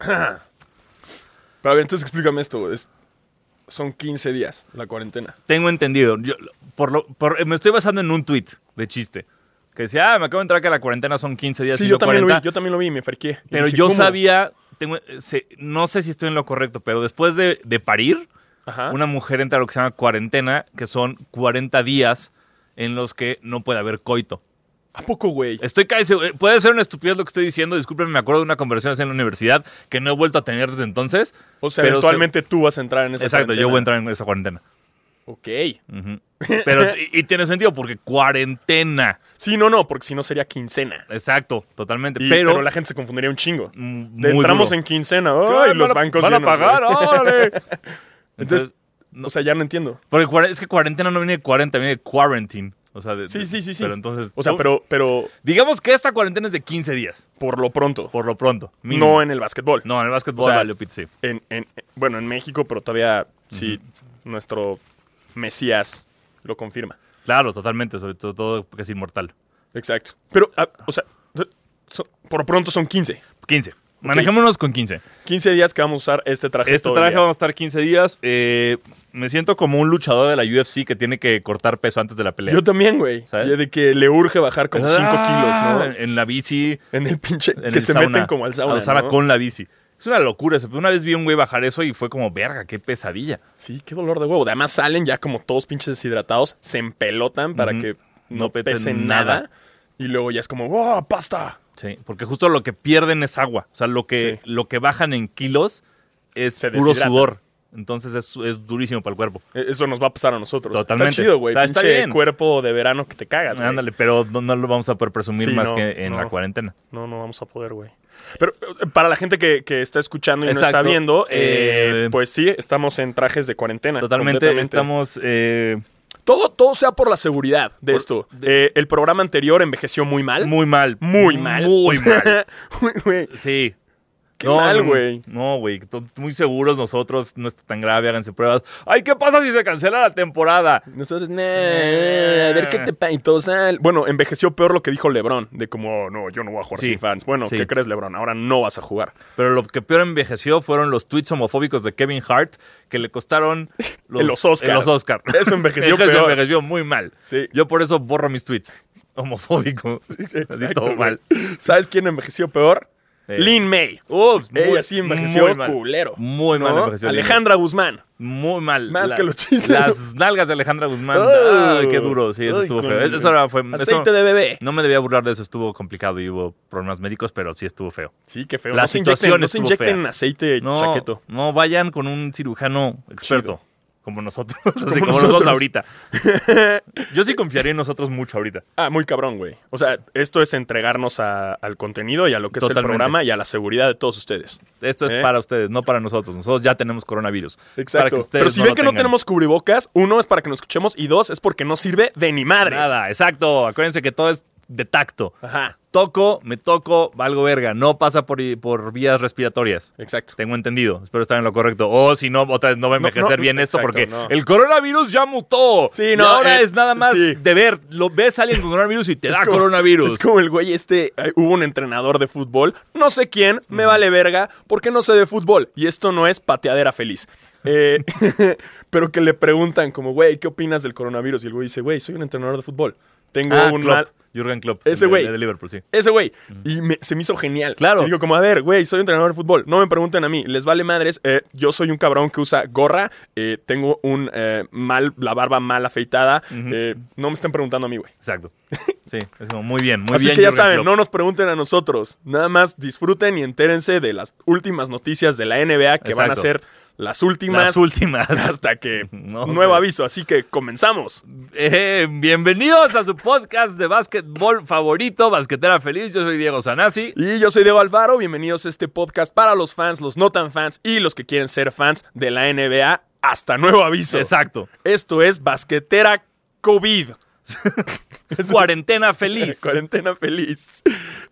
Pero a ver, entonces explícame esto. Es, son 15 días la cuarentena. Tengo entendido. Yo, por lo, por- me estoy basando en un tweet de chiste. Que decía, ah, me acabo de entrar que la cuarentena son 15 días Sí, y yo también, lo vi, 40. yo también lo vi y me friqué. Y Pero dije, yo ¿cómo? sabía, tengo, se- no sé si estoy en lo correcto, pero después de, de parir, Ajá. una mujer entra a lo que se llama cuarentena, que son 40 días en los que no puede haber coito. ¿A poco, güey? Estoy casi eh, puede ser una estupidez lo que estoy diciendo, discúlpenme, me acuerdo de una conversación así en la universidad que no he vuelto a tener desde entonces. O sea, pero eventualmente tú vas a entrar en esa Exacto, yo voy a cuarentena. entrar en esa cuarentena. Ok. Pero, y, y tiene sentido porque cuarentena. Sí, no, no, porque si no sería quincena. Exacto, totalmente. Y- pero, pero, la gente se confundiría un chingo. mm, entramos duro. en quincena. ¡Ay, los bancos van a pagar, órale. Entonces, Entonces, no- O sea, ya no entiendo. porque es que cuarentena no viene de 40, viene de quarantine. O sea, de- Sí, sí, sí, sí. Pero entonces, O sea, pero, pero digamos que esta cuarentena es de 15 días, por lo pronto. por lo pronto. mínimo. No en el básquetbol. No, en el básquetbol O sea, valió pito, sí. En, en- bueno, en México, pero todavía sí, nuestro Mesías lo confirma. Claro, totalmente, sobre todo, todo porque es inmortal. Exacto. Pero, ah, o sea, so- por lo pronto son 15. 15. Manejémonos con 15. 15 días que vamos a usar este traje Este todo traje vamos a estar 15 días. Eh, me siento como un luchador de la UFC que tiene que cortar peso antes de la pelea. Yo también, güey. ¿Sabes? De que le urge bajar como 5 Ah, kilos, En, en la bici. ¿no? En el pinche... En que el se sauna, meten como al sauna, a la sauna ¿no? con la bici. Es una locura. Una vez vi a un güey bajar eso y fue como, verga, qué pesadilla. Sí, qué dolor de huevo. Además salen ya como todos pinches deshidratados, se empelotan para que no, No pesen nada. nada. Y luego ya es como, ¡oh, pasta! Sí, porque justo lo que pierden es agua. O sea, lo que, Sí. lo que bajan en kilos es Se puro sudor. Entonces es, es durísimo para el cuerpo. E- Eso nos va a pasar a nosotros. Totalmente. Está chido, güey. Está- bien. cuerpo de verano que te cagas, güey. Ándale, pero no, no lo vamos a poder presumir Sí, más no, que en no. la cuarentena. No, no vamos a poder, güey. Pero eh, para la gente que, que está escuchando y no está viendo, eh, Eh, pues sí, estamos en trajes de cuarentena. Totalmente, estamos... eh, Todo, todo sea por la seguridad de Por- esto. Eh, el programa anterior envejeció muy mal. muy mal. Muy mal. Muy mal. Sí. Qué mal, güey. No, güey. to- Muy seguros nosotros. No está tan grave. Háganse pruebas. Ay, ¿qué pasa si se cancela la temporada? Nosotros, nah, a ver qué te pasa. Bueno, envejeció peor lo que dijo LeBron. De como, oh, no, yo no voy a jugar Sí, sin fans. Bueno, sí. ¿qué crees, LeBron? Ahora no vas a jugar. Pero lo que peor envejeció fueron los tweets homofóbicos de Kevin Hart que le costaron los, los Oscar. los Oscar. Eso envejeció Eso peor. envejeció muy mal. Sí. Yo por eso borro mis tweets. Homofóbico. Así todo mal. ¿Sabes quién envejeció peor? Lin May. Ups, muy- Ella sí envejeció muy mal. culero. Muy mal ¿no? envejeció Lin. Alejandra Guzmán. Muy mal. Más que los chistes. Las nalgas de Alejandra Guzmán. Oh. Ay, qué duro. Sí, eso Ay, estuvo feo. Eso era- fue, eso- Aceite de bebé. no me debía burlar de eso. Estuvo complicado y hubo problemas médicos, pero sí estuvo feo. Sí, qué feo. La no se situación inyecten, no se inyecten fea. aceite No, chaqueto. no vayan con un cirujano experto. Chido. Como nosotros. Así como, nosotros. nosotros ahorita. Yo sí confiaría en nosotros mucho ahorita. Ah, muy cabrón, güey. O sea, esto es entregarnos a- al contenido y a lo que es el Totalmente. programa y a la seguridad de todos ustedes. Esto es ¿Eh? para ustedes, no para nosotros. Nosotros ya tenemos coronavirus. Para Exacto. que ustedes Pero si ven lo que no tengan. tenemos cubrebocas, uno es para que nos escuchemos y dos es porque no sirve de ni madres. Nada, exacto. Acuérdense que todo es de tacto. Ajá. Toco, me toco, valgo verga. No pasa por, por vías respiratorias. Exacto. Tengo entendido. Espero estar en lo correcto. O si no, otra vez no va a envejecer no, bien esto exacto, porque no. el coronavirus ya mutó. Sí, Y no, ahora eh, es nada más sí. de ver. Lo ves a alguien con coronavirus y te Es da como- coronavirus. Es como el güey este, eh, hubo un entrenador de fútbol, no sé quién, me vale verga, porque no sé de fútbol. Y esto no es pateadera feliz. Eh, pero que le preguntan como, güey, ¿qué opinas del coronavirus? Y el güey dice, güey, soy un entrenador de fútbol. Tengo Ah, un Klopp. mal... Jürgen Klopp. Ese de- güey. De, Liverpool, sí. Ese güey. Y me- se me hizo genial. Claro. Y digo, como, a ver, güey, soy entrenador de fútbol. No me pregunten a mí. Les vale madres. Eh, yo soy un cabrón que usa gorra. eh, tengo un eh, mal, la barba mal afeitada. eh, no me estén preguntando a mí, güey. Exacto. Sí, es como muy bien, muy Así bien. que ya Jürgen saben, Klopp. no nos pregunten a nosotros. Nada más disfruten y entérense de las últimas noticias de la NBA que van a ser las últimas Las últimas. hasta que No nuevo sé. aviso. Así que comenzamos. Eh, bienvenidos a su podcast de básquetbol favorito, Basquetera Feliz. Yo soy Diego Sanasi. Y yo soy Diego Alfaro. Bienvenidos a este podcast para los fans, los no tan fans y los que quieren ser fans de la NBA. Hasta nuevo aviso. Exacto. Esto es Basquetera COVID. Cuarentena feliz. Cuarentena feliz.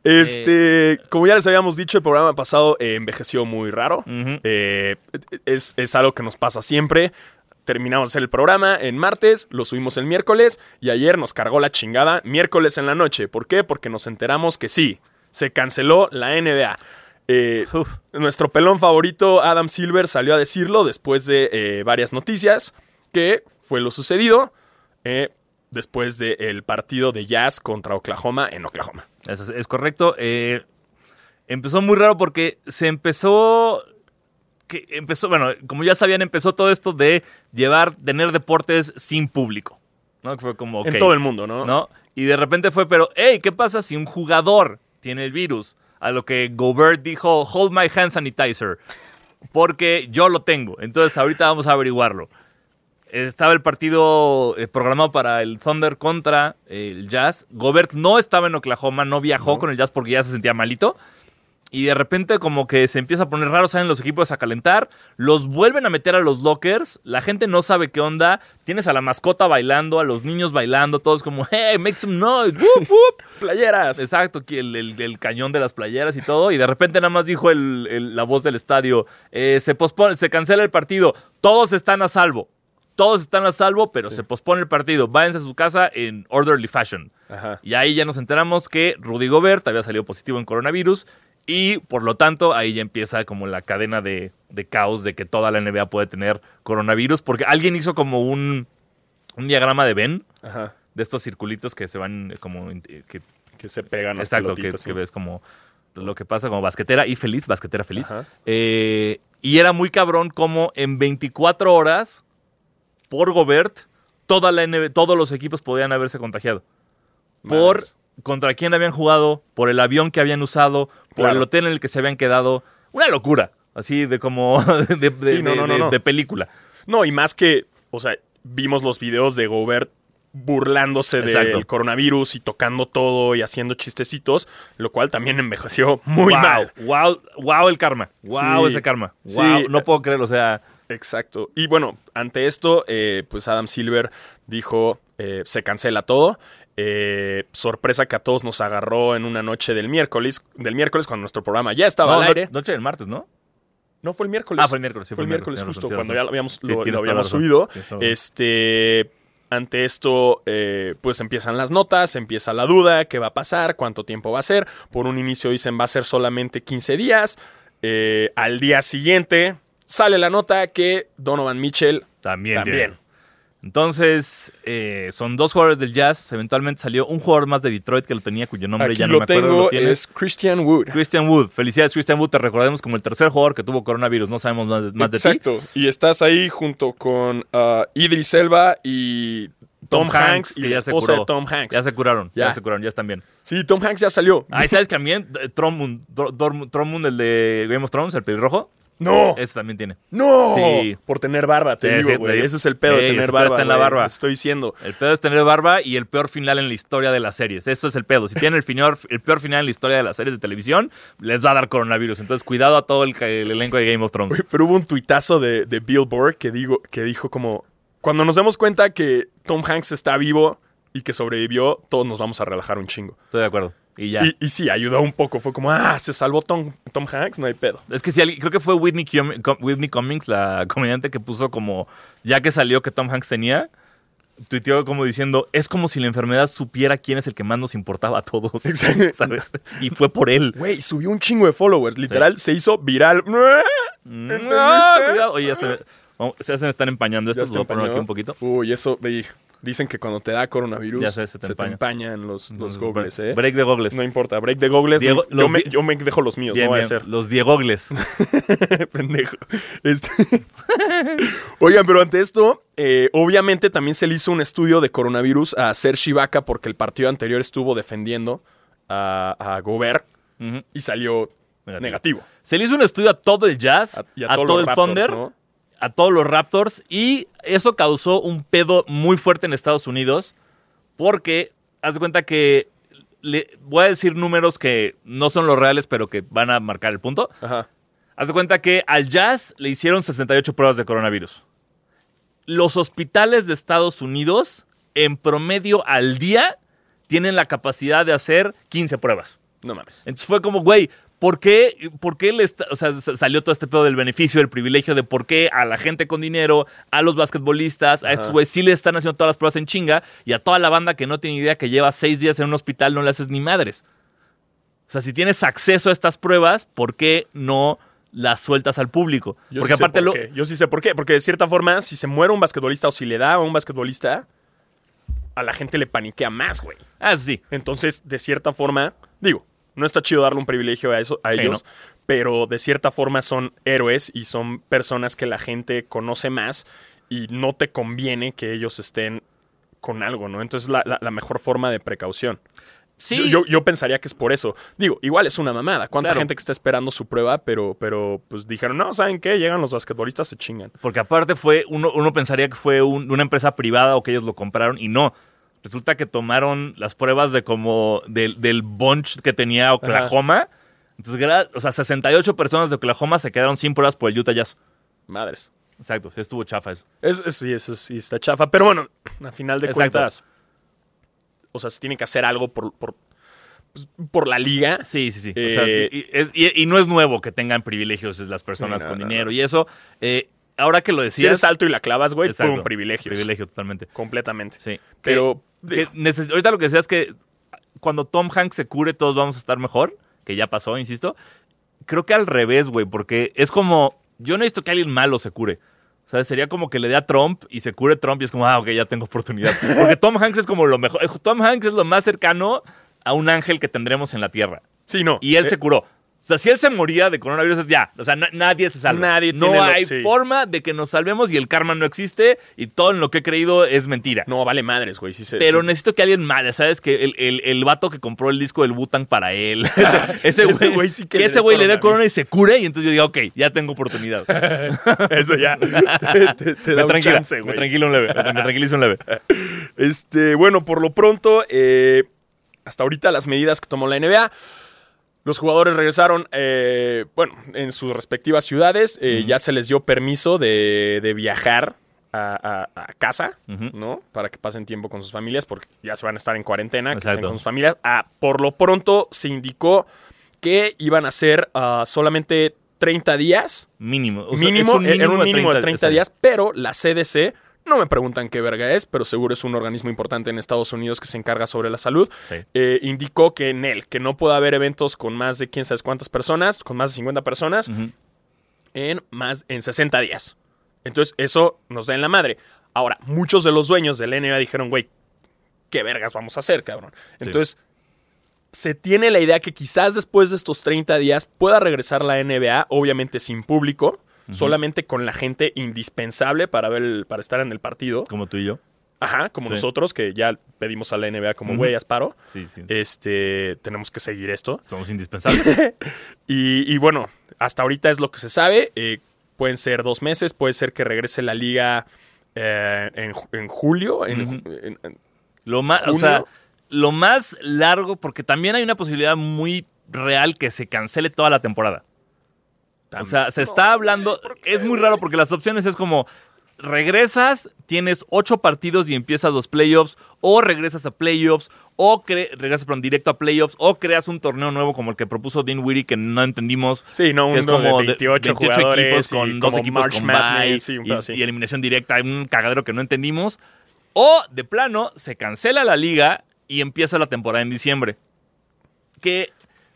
Este, como ya les habíamos dicho, el programa pasado eh, envejeció muy raro. Eh, es, es algo que nos pasa siempre. Terminamos el programa en martes, lo subimos el miércoles y ayer nos cargó la chingada miércoles en la noche. ¿Por qué? Porque nos enteramos que sí, se canceló la NBA. Eh, nuestro pelón favorito, Adam Silver, salió a decirlo después de eh, varias noticias, que fue lo sucedido eh, después del partido de Jazz contra Oklahoma en Oklahoma. Eso es, es correcto. Eh, empezó muy raro porque se empezó. Que empezó, bueno, como ya sabían, empezó todo esto de llevar, tener deportes sin público. ¿no? Que fue como. En ok, todo el mundo, ¿no? ¿no? Y de repente fue, pero, hey, ¿qué pasa si un jugador tiene el virus? A lo que Gobert dijo, hold my hand sanitizer. Porque yo lo tengo. Entonces ahorita vamos a averiguarlo. Estaba el partido eh, programado para el Thunder contra el Jazz. Gobert no estaba en Oklahoma, no viajó No. con el Jazz porque ya se sentía malito. Y de repente como que se empieza a poner raro, salen los equipos a calentar, los vuelven a meter a los lockers, la gente no sabe qué onda, tienes a la mascota bailando, a los niños bailando, todos como, hey, make some noise, whoop, whoop. Playeras. Exacto, el, el- el cañón de las playeras y todo, y de repente nada más dijo el- la voz del estadio, eh, se pospone, se cancela el partido, todos están a salvo, todos están a salvo, pero Sí. se pospone el partido, váyanse a su casa en orderly fashion. Ajá. Y ahí ya nos enteramos que Rudy Gobert había salido positivo en coronavirus y por lo tanto ahí ya empieza como la cadena de, de caos de que toda la NBA puede tener coronavirus porque alguien hizo como un, un diagrama de Ben Ajá. de estos circulitos que se van como... eh, Que, Que se pegan las exacto, que, pelotitas, que ves como lo que pasa como basquetera y feliz, basquetera feliz. Eh, y era muy cabrón como en 24 horas por Gobert toda la NBA, todos los equipos podían haberse contagiado por contra quién habían jugado, por el avión que habían usado, por Claro. el hotel en el que se habían quedado. Una locura, así de como de, de- Sí, no, no, no, de- no. de película. No, y más que, o sea, vimos los videos de Gobert burlándose Exacto. del coronavirus y tocando todo y haciendo chistecitos, lo cual también envejeció muy wow, mal. Wow, wow el karma. Wow Sí. ese karma. Sí. Wow, no puedo creerlo, o sea, Exacto. Y bueno, ante esto, eh, pues Adam Silver dijo, eh, se cancela todo. Eh, sorpresa que a todos nos agarró en una noche del miércoles, del miércoles cuando nuestro programa ya estaba no, al no- aire. noche del martes, ¿no? No, fue el miércoles. Ah, fue el miércoles, sí, fue el miércoles justo cuando ya lo habíamos, Sí, lo- lo subido. Este, ante esto, eh, pues empiezan las notas, empieza la duda, qué va a pasar, cuánto tiempo va a ser. Por un inicio dicen va a ser solamente 15 días. Eh, al día siguiente sale la nota que Donovan Mitchell También. también. tiene. Entonces, eh, son dos jugadores del Jazz. Eventualmente salió un jugador más de Detroit que lo tenía, cuyo nombre Aquí ya no lo me acuerdo. tengo, ¿Lo tienes? es Christian Wood. Christian Wood. Felicidades, Christian Wood. Te recordemos como el tercer jugador que tuvo coronavirus. No sabemos más, más de ti. Exacto. Y estás ahí junto con uh, Idris Elba y Tom, Hanks, y que la ya se esposa curó. de Tom Hanks. Ya se curaron. Ya, Ya. se curaron. Ya están bien. Sí, Tom Hanks ya salió. Ahí sabes que también Tromund, Tromund, el de Game of Thrones, el pelirrojo, ¡No! ese también tiene. ¡No! Sí. Por tener barba, te Sí, digo, sí, güey. Ese es el pedo de tener barba. está en la barba. Estoy diciendo. El pedo es tener barba y el peor final en la historia de las series. Eso es el pedo. Si tienen el, final, el peor final en la historia de las series de televisión, les va a dar coronavirus. Entonces, cuidado a todo el, el elenco de Game of Thrones. Güey, Pero hubo un tuitazo de, de Billboard que, digo, que dijo como... Cuando nos demos cuenta que Tom Hanks está vivo y que sobrevivió, todos nos vamos a relajar un chingo. Estoy de acuerdo. Y ya. Y, y sí, ayudó un poco. Fue como, ah, se salvó Tom, Tom Hanks, no hay pedo. Es que alguien, creo que fue Whitney, Whitney Cummings, la comediante que puso como, ya que salió que Tom Hanks tenía, tuiteó como diciendo, es como si la enfermedad supiera quién es el que más nos importaba a todos. Exacto. ¿Sabes? Y fue por él. Güey, subió un chingo de followers. Literal, se hizo viral. Mm, ¿Entendiste? ah, cuidado. Oye, ya se, ya se me están empañando estos. se Voy a poner aquí un poquito. Uy, eso, ve, dicen que cuando te da coronavirus, Ya sé, se te empaña. empañan los, los gogles, break- ¿eh? Break de gogles. No importa, break de gogles. Diego- yo, me, di- yo me dejo los míos, no va a ser. Los diegogles. Pendejo. Este- Oigan, pero ante esto, eh, obviamente también se le hizo un estudio de coronavirus a Serge Ibaka porque el partido anterior estuvo defendiendo a, a Gobert y salió Negativo. negativo. Se le hizo un estudio a todo el Jazz, A- y a, a todos todo el Raptors, Thunder, ¿no? A todos los Raptors y eso causó un pedo muy fuerte en Estados Unidos porque haz de cuenta que le, voy a decir números que no son los reales pero que van a marcar el punto. Ajá. Haz de cuenta que al Jazz le hicieron 68 pruebas de coronavirus. Los hospitales de Estados Unidos en promedio al día tienen la capacidad de hacer 15 pruebas. No mames. Entonces fue como, güey, ¿por qué, por qué le está- o sea, salió todo este pedo del beneficio, del privilegio de por qué a la gente con dinero, a los basquetbolistas, a estos güeyes sí le están haciendo todas las pruebas en chinga y a toda la banda que no tiene idea que lleva seis días en un hospital no le haces ni madres? O sea, si tienes acceso a estas pruebas, ¿por qué no las sueltas al público? Yo Porque sí sé aparte por lo... qué. Yo sí sé por qué. Porque de cierta forma, si se muere un basquetbolista o si le da a un basquetbolista, a la gente le paniquea más, güey. Ah, sí. Entonces, de cierta forma, digo, no está chido darle un privilegio a, eso, a Sí, ellos, ¿no? pero de cierta forma son héroes y son personas que la gente conoce más y no te conviene que ellos estén con algo, ¿no? Entonces, la, la- la mejor forma de precaución. Sí. Yo, yo- yo pensaría que es por eso. Digo, igual es una mamada. ¿Cuánta Claro. gente que está esperando su prueba? Pero, pero pues dijeron, no, ¿saben qué? Llegan los basquetbolistas, se chingan. Porque aparte fue, uno, uno pensaría que fue un- una empresa privada o que ellos lo compraron y no. Resulta que tomaron las pruebas de como del, del bunch que tenía Oklahoma. Entonces, o sea, 68 personas de Oklahoma se quedaron sin pruebas por el Utah Jazz. Madres. Exacto, sí estuvo chafa eso. Es, es- sí, eso sí está chafa. Pero bueno, a final de Exacto. cuentas, o sea, se tiene que hacer algo por, por, pues, por la liga. Sí, sí, sí. O sea, Eh, y, es- y- y no es nuevo que tengan privilegios las personas no, con no, dinero no. y eso. eh, ahora que lo decías... Si eres alto y la clavas, güey, fue un privilegio. Privilegio, totalmente. Completamente. Sí. Pero, Que- que neces- ahorita lo que decías es que cuando Tom Hanks se cure, todos vamos a estar mejor, que ya pasó, insisto. Creo que al revés, güey, porque es como. Yo no necesito que alguien malo se cure. O sea, sería como que le dé a Trump y se cure Trump y es como, ah, ok, ya tengo oportunidad. Porque Tom Hanks es como lo mejor. Tom Hanks es lo más cercano a un ángel que tendremos en la Tierra. sí, no. Y él Eh, se curó. O sea, si él se moría de coronavirus, es ya. O sea, na- nadie se salva. Nadie no tiene lo- hay sí. forma de que nos salvemos y el karma no existe y todo en lo que he creído es mentira. No, vale madres, güey. Sí, Pero necesito que alguien mal, ¿sabes? Que el, el, el vato que compró el disco del Butang para él. ese, güey, güey sí que que ese güey le dé corona y se cure. Y entonces yo digo, ok, ya tengo oportunidad. Eso ya. te, te- te da me un chance, me güey. tranquila un leve. Me, me tranquiliza un leve. Este, bueno, por lo pronto, eh, hasta ahorita las medidas que tomó la NBA. Los jugadores regresaron, eh, bueno, en sus respectivas ciudades. eh, Ya se les dio permiso de, de viajar a, a- a casa. ¿no? Para que pasen tiempo con sus familias, porque ya se van a estar en cuarentena, que estén con sus familias. Ah, por lo pronto se indicó que iban a ser ah, solamente 30 días Mínimo. O sea, mínimo, es un era un mínimo de 30 exacto. días, pero la CDC, no me preguntan qué verga es, pero seguro es un organismo importante en Estados Unidos que se encarga sobre la salud, Sí. eh, indicó que en él, que no puede haber eventos con más de quién sabe cuántas personas, con más de 50 personas, en más en 60 días. Entonces, eso nos da en la madre. Ahora, muchos de los dueños del NBA dijeron, güey, ¿qué vergas vamos a hacer, cabrón? Sí. Entonces, se tiene la idea que quizás después de estos 30 días pueda regresar la NBA, obviamente sin público, solamente con la gente indispensable para ver el- para estar en el partido. Como tú y yo. Ajá, como Sí. nosotros que ya pedimos a la NBA como güey, haz paro. Sí, sí. Este, tenemos que seguir esto. Somos indispensables. Y, y bueno, hasta ahorita es lo que se sabe. Eh, pueden ser dos meses, puede ser que regrese la liga eh, en, ju- en julio. en- Ujú. en- en- Lo más, o sea, lo más largo, porque también hay una posibilidad muy real que se cancele toda la temporada. O sea, se está hablando. Es muy raro porque las opciones es como. Regresas, tienes ocho partidos y empiezas los playoffs, o regresas a playoffs, o cre- regresas perdón, directo a playoffs, o creas un torneo nuevo como el que propuso Dean Weary que no entendimos. sí, no, un que es como de 28, 28 jugadores equipos con dos equipos March con Madness, bye y, y eliminación directa, hay un cagadero que no entendimos. O, de plano, se cancela la liga y empieza la temporada en diciembre. Que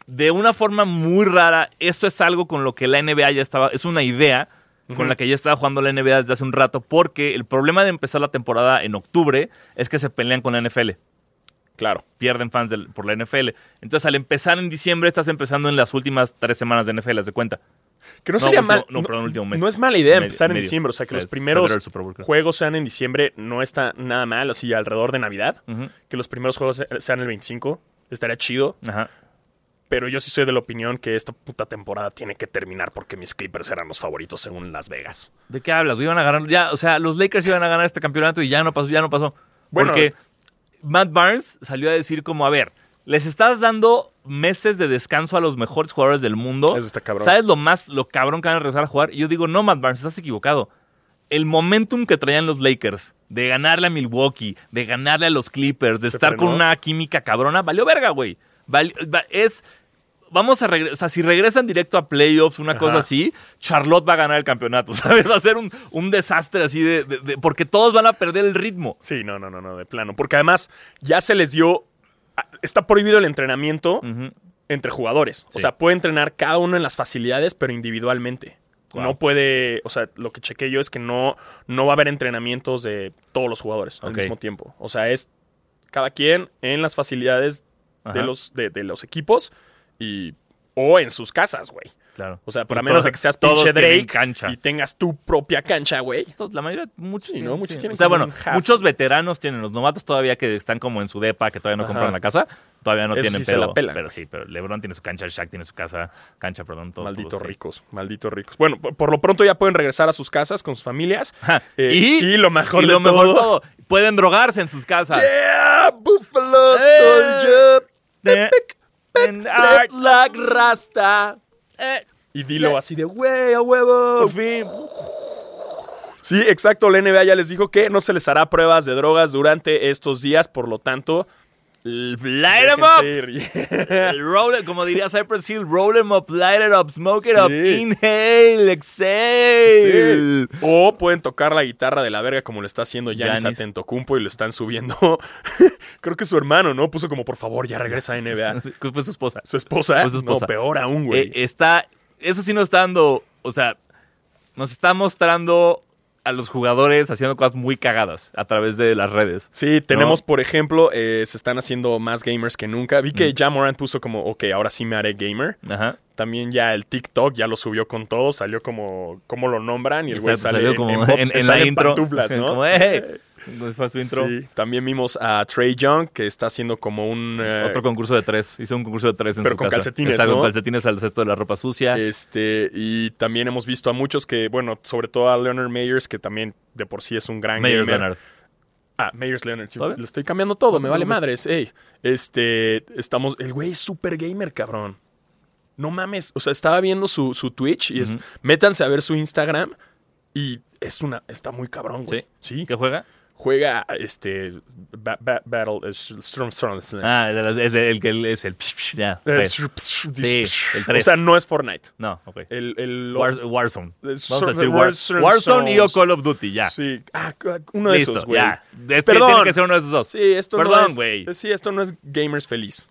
de una forma muy rara, esto es algo con lo que la NBA ya estaba, es una idea con la que ya estaba jugando la NBA desde hace un rato, porque el problema de empezar la temporada en octubre es que se pelean con la NFL Claro. pierden fans del- por la NFL. Entonces, al empezar en diciembre, estás empezando en las últimas tres semanas de NFL, haz de cuenta. Que no, No, sería último- mal. no, perdón, último mes. no es mala idea Medio- empezar en medio. diciembre. O sea, que los primeros juegos sean en diciembre no está nada mal. Así alrededor de Navidad. Que los primeros juegos se- sean el 25. Estaría chido. Ajá. Pero yo sí soy de la opinión que esta puta temporada tiene que terminar porque mis Clippers eran los favoritos según Las Vegas. ¿De qué hablas? Iban a ganar, ya, o sea, los Lakers iban a ganar este campeonato y ya no pasó, ya no pasó. Bueno, Porque Matt Barnes salió a decir como, a ver, les estás dando meses de descanso a los mejores jugadores del mundo. Eso está cabrón. ¿Sabes lo más, lo cabrón que van a regresar a jugar? Y yo digo, no, Matt Barnes, estás equivocado. El momentum que traían los Lakers de ganarle a Milwaukee, de ganarle a los Clippers, de Se estar con una química cabrona, valió verga, güey. Vali- va- es... Vamos a regresar, o sea, si regresan directo a playoffs, una cosa así, Charlotte va a ganar el campeonato, ¿sabes? Va a ser un, un desastre así de, de- de- Porque todos van a perder el ritmo. Sí, no, no, no, no, de plano. Porque además ya se les dio. ah, Está prohibido el entrenamiento entre jugadores. O sea, puede entrenar cada uno en las facilidades, pero individualmente. Wow. No puede, o sea, lo que chequé yo es que no, no va a haber entrenamientos de todos los jugadores al mismo tiempo. O sea, es cada quien en las facilidades de Ajá. los, de, de los equipos y o en sus casas, güey. Claro. O sea, por a menos de que seas pinche Drake canchas. y tengas tu propia cancha, güey. La mayoría, muchos Sí, tienen, ¿no? Muchos sí. tienen O sea, bueno, muchos veteranos tienen. Los novatos todavía que están como en su depa, que todavía no Ajá. compraron la casa, todavía no tienen sí se pedo. la pelan. Pero sí, pero LeBron tiene su cancha, Shaq tiene su casa, cancha, perdón, todo. Malditos todo, sí. ricos, malditos ricos. Bueno, por, lo pronto ya pueden regresar a sus casas con sus familias. Ajá. Eh, y, y lo mejor y de lo mejor de todo- todo, pueden drogarse en sus casas. Yeah, Buffalo Eh. Soldier. Eh, en art, La rasta. eh, Y dilo así de, güey, a huevo. por fin. Sí, exacto. La NBA ya les dijo que no se les hará pruebas de drogas durante estos días, por lo tanto. Light 'em up. Roll como diría Cypress Hill, roll 'em up, light it up, smoke it up, inhale, exhale. Sí. O pueden tocar la guitarra de la verga como lo está haciendo Giannis. Antetokounmpo y lo están subiendo. Creo que su hermano, ¿no? Puso como, por favor, ya regresa a NBA. Sí, Fue su esposa. Su esposa. Fue su esposa. No, peor aún, güey. Eh, está, eso sí nos está dando, o sea, nos está mostrando a los jugadores haciendo cosas muy cagadas a través de las redes. Sí, tenemos, por ejemplo, eh, se están haciendo más gamers que nunca. Vi Mm. que ya Morant puso como, ok, ahora sí me haré gamer. Ajá. También ya el TikTok ya lo subió con todo, salió como, como lo nombran y el güey sale salió en, como en en, en sale la en intro. pantuflas, ¿no? Como, "Hey". Fue su intro. Sí, también vimos a Trey Young que está haciendo como un... eh, Otro concurso de tres. Hizo un concurso de tres en Pero su con casa. calcetines, Exacto, ¿no? con calcetines al cesto de la ropa sucia. Este, y también hemos visto a muchos que, bueno, sobre todo a Leonard Mayers, que también de por sí es un gran Meyers gamer. Leonard. Ah, Mayers Leonard. sí. Le estoy cambiando todo, me vale madres. Ey, este, estamos. El güey es super gamer, cabrón. No mames. O sea, estaba viendo su, su Twitch y es. Métanse a ver su Instagram y es una. Está muy cabrón, güey. Sí. ¿Qué juega? Juega este. ba- ba- battle. es. Ah, el, el- que es el... Ya, Eh. Sí, O sea, no es Fortnite. No, ok. El, el, War- Warzone. Es Vamos a decir War- Warzone y o. Call of Duty, ya. Sí. Ah, uno de Listo, esos, güey. ya. Este Perdón. tiene que ser uno de esos dos. Sí, esto no Perdón, es. güey. Sí, esto no es gamers feliz.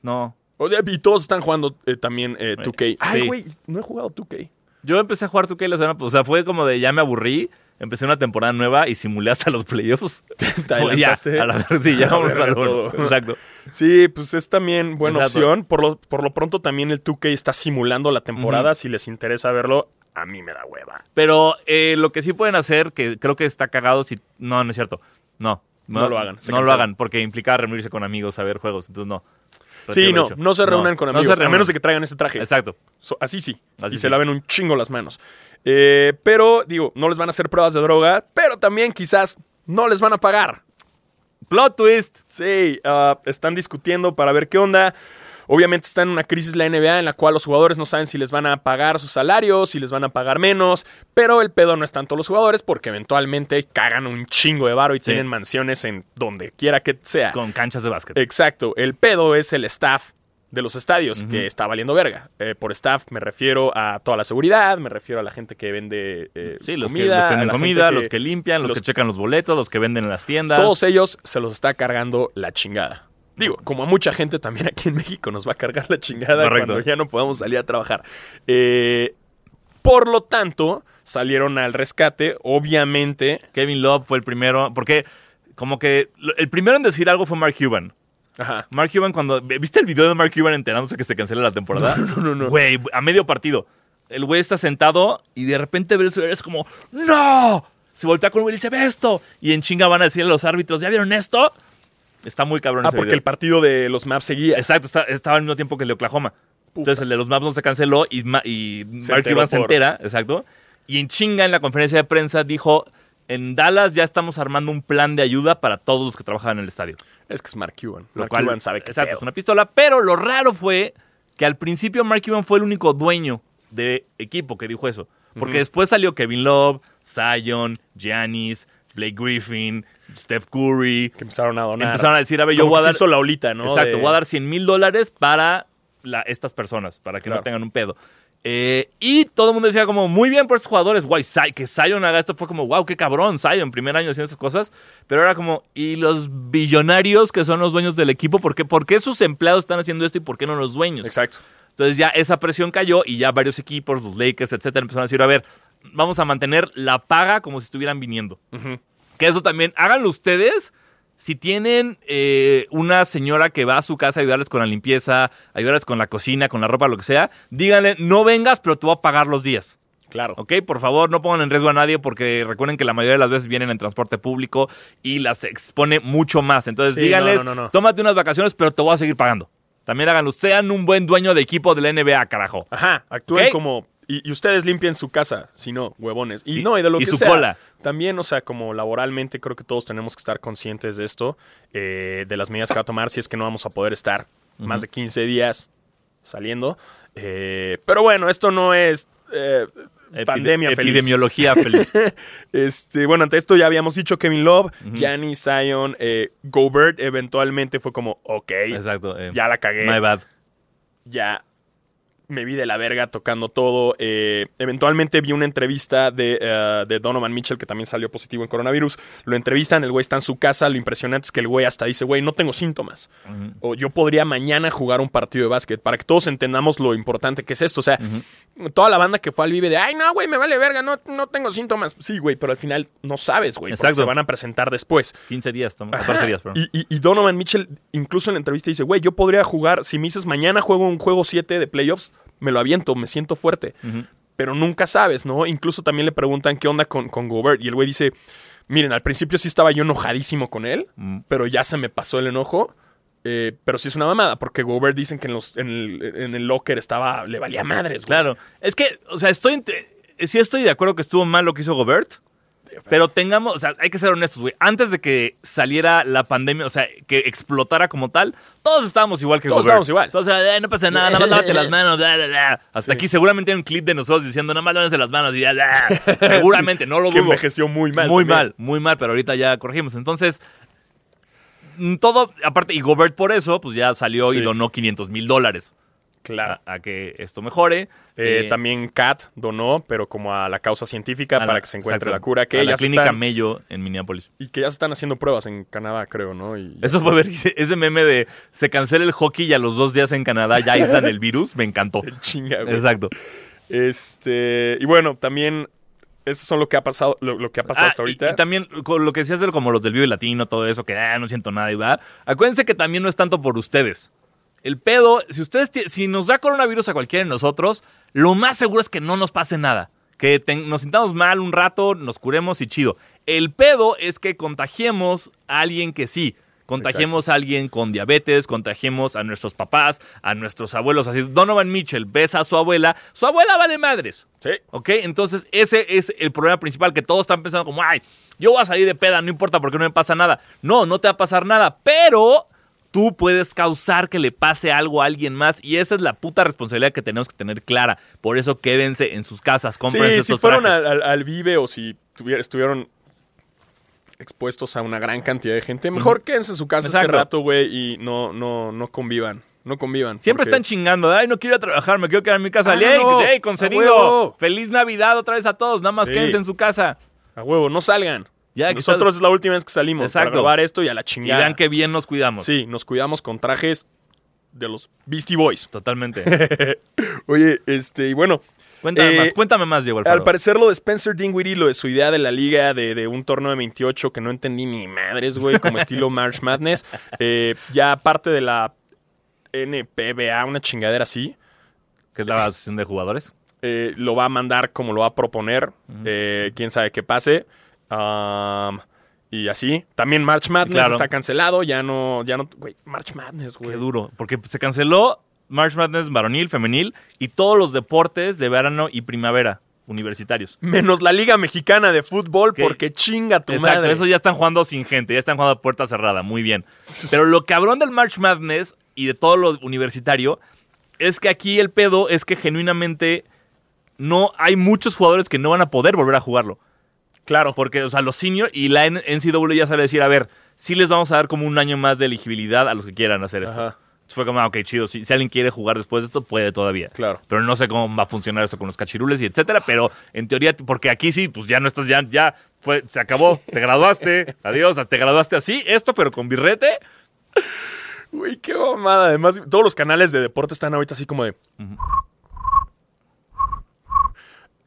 No. O sea, y todos están jugando eh, también eh, 2K. Ay, Sí. güey, no he jugado 2K. Yo empecé a jugar 2K la semana, o sea, fue como de ya me aburrí, empecé una temporada nueva y simulé hasta los playoffs. Ya, a la ver, sí, ya A vamos a todo. Exacto. Sí, pues es también buena Exacto. opción. Por lo, por lo pronto también el 2K está simulando la temporada. Si les interesa verlo, a mí me da hueva. Pero eh, lo que sí pueden hacer, que creo que está cagado si... No, no es cierto. No. No lo hagan, No lo hagan, porque implica reunirse con amigos a ver juegos. Entonces, no. Sí, no, no se reúnan con no amigos. a reúnan. menos de que traigan ese traje. Exacto. So- así sí. Así y sí. se laven un chingo las manos. Eh, pero, digo, no les van a hacer pruebas de droga, pero también quizás no les van a pagar. Plot twist. Sí, ah, están discutiendo para ver qué onda. Obviamente está en una crisis la NBA en la cual los jugadores no saben si les van a pagar sus salarios, si les van a pagar menos, pero el pedo no es tanto los jugadores porque eventualmente cagan un chingo de varo y Sí. tienen mansiones en donde quiera que sea. Con canchas de básquet. Exacto, el pedo es el staff de los estadios que está valiendo verga. Eh, por staff me refiero a toda la seguridad, me refiero a la gente que vende eh, Sí, los, comida, que, los que venden comida, los que limpian, los, los- que checan los boletos, los que venden en las tiendas. Todos ellos se los está cargando la chingada. Digo, como a mucha gente también aquí en México nos va a cargar la chingada Correcto. cuando ya no podamos salir a trabajar. Eh, por lo tanto, salieron al rescate, obviamente. Kevin Love fue el primero, porque como que el primero en decir algo fue Mark Cuban. Ajá. Mark Cuban cuando... ¿Viste el video de Mark Cuban enterándose que se cancela la temporada? No, no, no. Güey, a medio partido. El güey está sentado y de repente ve el celular, es como ¡No! Se voltea con el güey y dice, ve esto. Y en chinga van a decirle a los árbitros, ¿ya vieron esto? Está muy cabrón Ah, ese porque video. el partido de los Maps seguía. Exacto, está- estaba al mismo tiempo que el de Oklahoma. Entonces el de los Maps no se canceló y, Ma- y Mark Cuban se entera, exacto. Y en chinga en la conferencia de prensa dijo, en Dallas ya estamos armando un plan de ayuda para todos los que trabajan en el estadio. Es que es Mark Cuban. Lo Mark cual, Cuban sabe que exacto, es una pistola. Pero lo raro fue que al principio Mark Cuban fue el único dueño de equipo que dijo eso. Porque después salió Kevin Love, Zion, Giannis, Blake Griffin, Steph Curry. que empezaron a donar. Empezaron a decir, a ver, yo voy a dar... hizo la olita, ¿no? Exacto, De- voy a dar 100 mil dólares para la- estas personas, para que Claro. no tengan un pedo. Eh, y todo el mundo decía como, muy bien por estos jugadores, guay, que Zion haga esto fue como, wow, qué cabrón, Zion, primer año haciendo estas cosas. Pero era como, ¿y los billonarios que son los dueños del equipo? ¿Por qué, por qué sus empleados están haciendo esto y por qué no los dueños? Exacto. Entonces ya esa presión cayó y ya varios equipos, los Lakers, etcétera, empezaron a decir, a ver, vamos a mantener la paga como si estuvieran viniendo. Ujú. Que eso también, háganlo ustedes. Si tienen eh, una señora que va a su casa a ayudarles con la limpieza, ayudarles con la cocina, con la ropa, lo que sea, díganle, no vengas, pero te voy a pagar los días. Claro. ¿Ok? Por favor, no pongan en riesgo a nadie porque recuerden que la mayoría de las veces vienen en transporte público y las expone mucho más. Entonces Sí, díganles, no, no, no. tómate unas vacaciones, pero te voy a seguir pagando. También háganlo, sean un buen dueño de equipo de la NBA, carajo. Ajá, actúen como. Y, y ustedes limpien su casa, si no, huevones. Y, Y- no, y de lo y que su sea. cola. También, o sea, como laboralmente, creo que todos tenemos que estar conscientes de esto, eh, de las medidas que va a tomar si es que no vamos a poder estar más de 15 días saliendo. Eh, pero bueno, esto no es eh, Epide- pandemia feliz. Epidemiología feliz. Este, bueno, ante esto ya habíamos dicho Kevin Love, Giannis, Zion, eh, Gobert, eventualmente fue como, ok, Exacto. eh, ya la cagué My bad. ya me vi de la verga tocando todo. Eh, eventualmente vi una entrevista de, eh, de Donovan Mitchell, que también salió positivo en coronavirus. Lo entrevistan, el güey está en su casa. Lo impresionante es que el güey hasta dice, güey, no tengo síntomas. O yo podría mañana jugar un partido de básquet. Para que todos entendamos lo importante que es esto. O sea, toda la banda que fue al Vive de, ay, no, güey, me vale verga, no, no tengo síntomas. Sí, güey, pero al final no sabes, güey. Exacto. se van a presentar después. 15 días, toma, 14 días, perdón. Y, y- y Donovan Mitchell, incluso en la entrevista, dice, güey, yo podría jugar, si me dices mañana juego un juego 7 de playoffs, me lo aviento, me siento fuerte. Pero nunca sabes, ¿no? Incluso también le preguntan qué onda con, con Gobert. Y el güey dice, miren, al principio sí estaba yo enojadísimo con él, Mm. pero ya se me pasó el enojo. Eh, pero sí es una mamada, porque Gobert dicen que en, los, en, el, en el locker estaba, le valía madres, güey. Claro. Es que, o sea, estoy. Sí estoy de acuerdo que estuvo mal lo que hizo Gobert. Pero tengamos, o sea, hay que ser honestos, güey. Antes de que saliera la pandemia, o sea, que explotara como tal, todos estábamos igual que Todos Gobert. estábamos igual. Todos era, "Eh, no pasa nada, nada más lávate las manos. bla, bla, bla". Hasta aquí seguramente hay un clip de nosotros diciendo, nada más lávense las manos. Y ya, bla". Seguramente, no lo que dudo. envejeció muy mal. Muy también. mal, muy mal, pero ahorita ya corregimos. Entonces, mm, todo, aparte, y Gobert por eso, pues ya salió y Sí. donó 500 mil dólares Claro. a, a que esto mejore. Eh, Eh, también Kat donó, pero como a la causa científica la- para que se encuentre exacto, la cura, que a la ya clínica están- Mello en Minneapolis. y que ya se están haciendo pruebas en Canadá, creo, ¿no? Y Eso fue ver ese meme de se cancela el hockey y a los dos días en Canadá ya aíslan el virus. Me encantó. chinga, güey. Exacto. Este, y bueno, también eso son lo que ha pasado, lo, lo que ha pasado Ah, hasta ahorita. Y, también con lo que decías de como los del Vive Latino, todo eso, que ah, no siento nada y va. Acuérdense que también no es tanto por ustedes. El pedo, si ustedes, si nos da coronavirus a cualquiera de nosotros, lo más seguro es que no nos pase nada. Que nos sintamos mal un rato, nos curemos y chido. El pedo es que contagiemos a alguien que sí. Contagiemos a alguien con diabetes, contagiemos a nuestros papás, a nuestros abuelos. Así, Donovan Mitchell besa a su abuela. Su abuela vale madres. sí. ¿Ok? Entonces, ese es el problema principal, que todos están pensando como, ay, yo voy a salir de peda, no importa porque no me pasa nada. No, no te va a pasar nada, pero tú puedes causar que le pase algo a alguien más y esa es la puta responsabilidad que tenemos que tener clara. Por eso quédense en sus casas, cómprense Sí, si estos fueron trajes. al, al- al Vive o si tuviera- estuvieron expuestos a una gran cantidad de gente, mejor quédense en su casa este Exacto. rato, güey, y no, no, no convivan. No convivan. Siempre porque- están chingando, ay, no quiero ir a trabajar, me quiero quedar en mi casa. Ah, ¡Ey, no, ey, concedido! ¡Feliz Navidad otra vez a todos! Nada más Sí. quédense en su casa. A huevo, no salgan. Ya Nosotros es la última vez que salimos para Exacto. grabar esto y a la Y chingada. vean qué bien nos cuidamos. Sí, nos cuidamos con trajes de los Beastie Boys. Totalmente. Oye, este, y bueno, Cuéntame Eh, más, cuéntame más, Diego Alfaro. Al parecer lo de Spencer Dinwiddie, lo de su idea de la liga, de, de un torneo de 28 que no entendí ni madres, güey, como estilo March Madness, eh, ya parte de la NPBA, una chingadera así, que es la asociación de jugadores. eh, lo va a mandar como lo va a proponer, quién sabe qué pase. Um, y así. También March Madness Claro. está cancelado, ya no, ya no, güey, March Madness, Qué güey. duro. Porque se canceló March Madness varonil, femenil y todos los deportes de verano y primavera universitarios. Menos la Liga Mexicana de Fútbol, ¿Qué? porque chinga tu Exacto, madre. eso ya están jugando sin gente, ya están jugando a puerta cerrada, muy bien. Pero lo cabrón del March Madness y de todo lo universitario es que aquí el pedo es que genuinamente no hay muchos jugadores que no van a poder volver a jugarlo. Claro. Porque, o sea, los senior y la NCAA ya sale a decir, a ver, sí les vamos a dar como un año más de elegibilidad a los que quieran hacer esto. Ajá. Entonces fue como, ah, ok, chido. Si, si alguien quiere jugar después de esto, puede todavía. Claro. Pero no sé cómo va a funcionar eso con los cachirules y etcétera. Pero en teoría, porque aquí sí, pues ya no estás, ya, ya fue, se acabó. Te graduaste. Adiós. Te graduaste así, esto, pero con birrete. Güey, qué mamada. Además, todos los canales de deporte están ahorita así como de.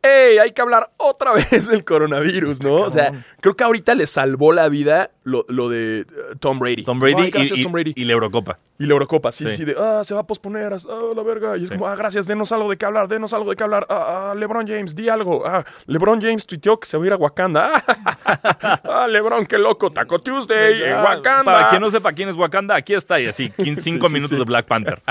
¡Ey! Hay que hablar otra vez del coronavirus, ¿no? O sea, creo que ahorita le salvó la vida lo, lo de eh, Tom Brady. Tom Brady, Ay, gracias, y, y- Tom Brady. y la Eurocopa. Y la Eurocopa, sí, Sí. sí, de, ah, se va a posponer, ah, la verga. Y es Sí. como, ah, gracias, denos algo de qué hablar, denos algo de qué hablar. Ah, ah, LeBron James, di algo. Ah, LeBron James tuiteó que se va a ir a Wakanda. Ah, LeBron, qué loco, Taco Tuesday, en Wakanda. Para quien no sepa quién es Wakanda, aquí está. Y así, 15, Sí, 5 sí, minutos de Black Panther.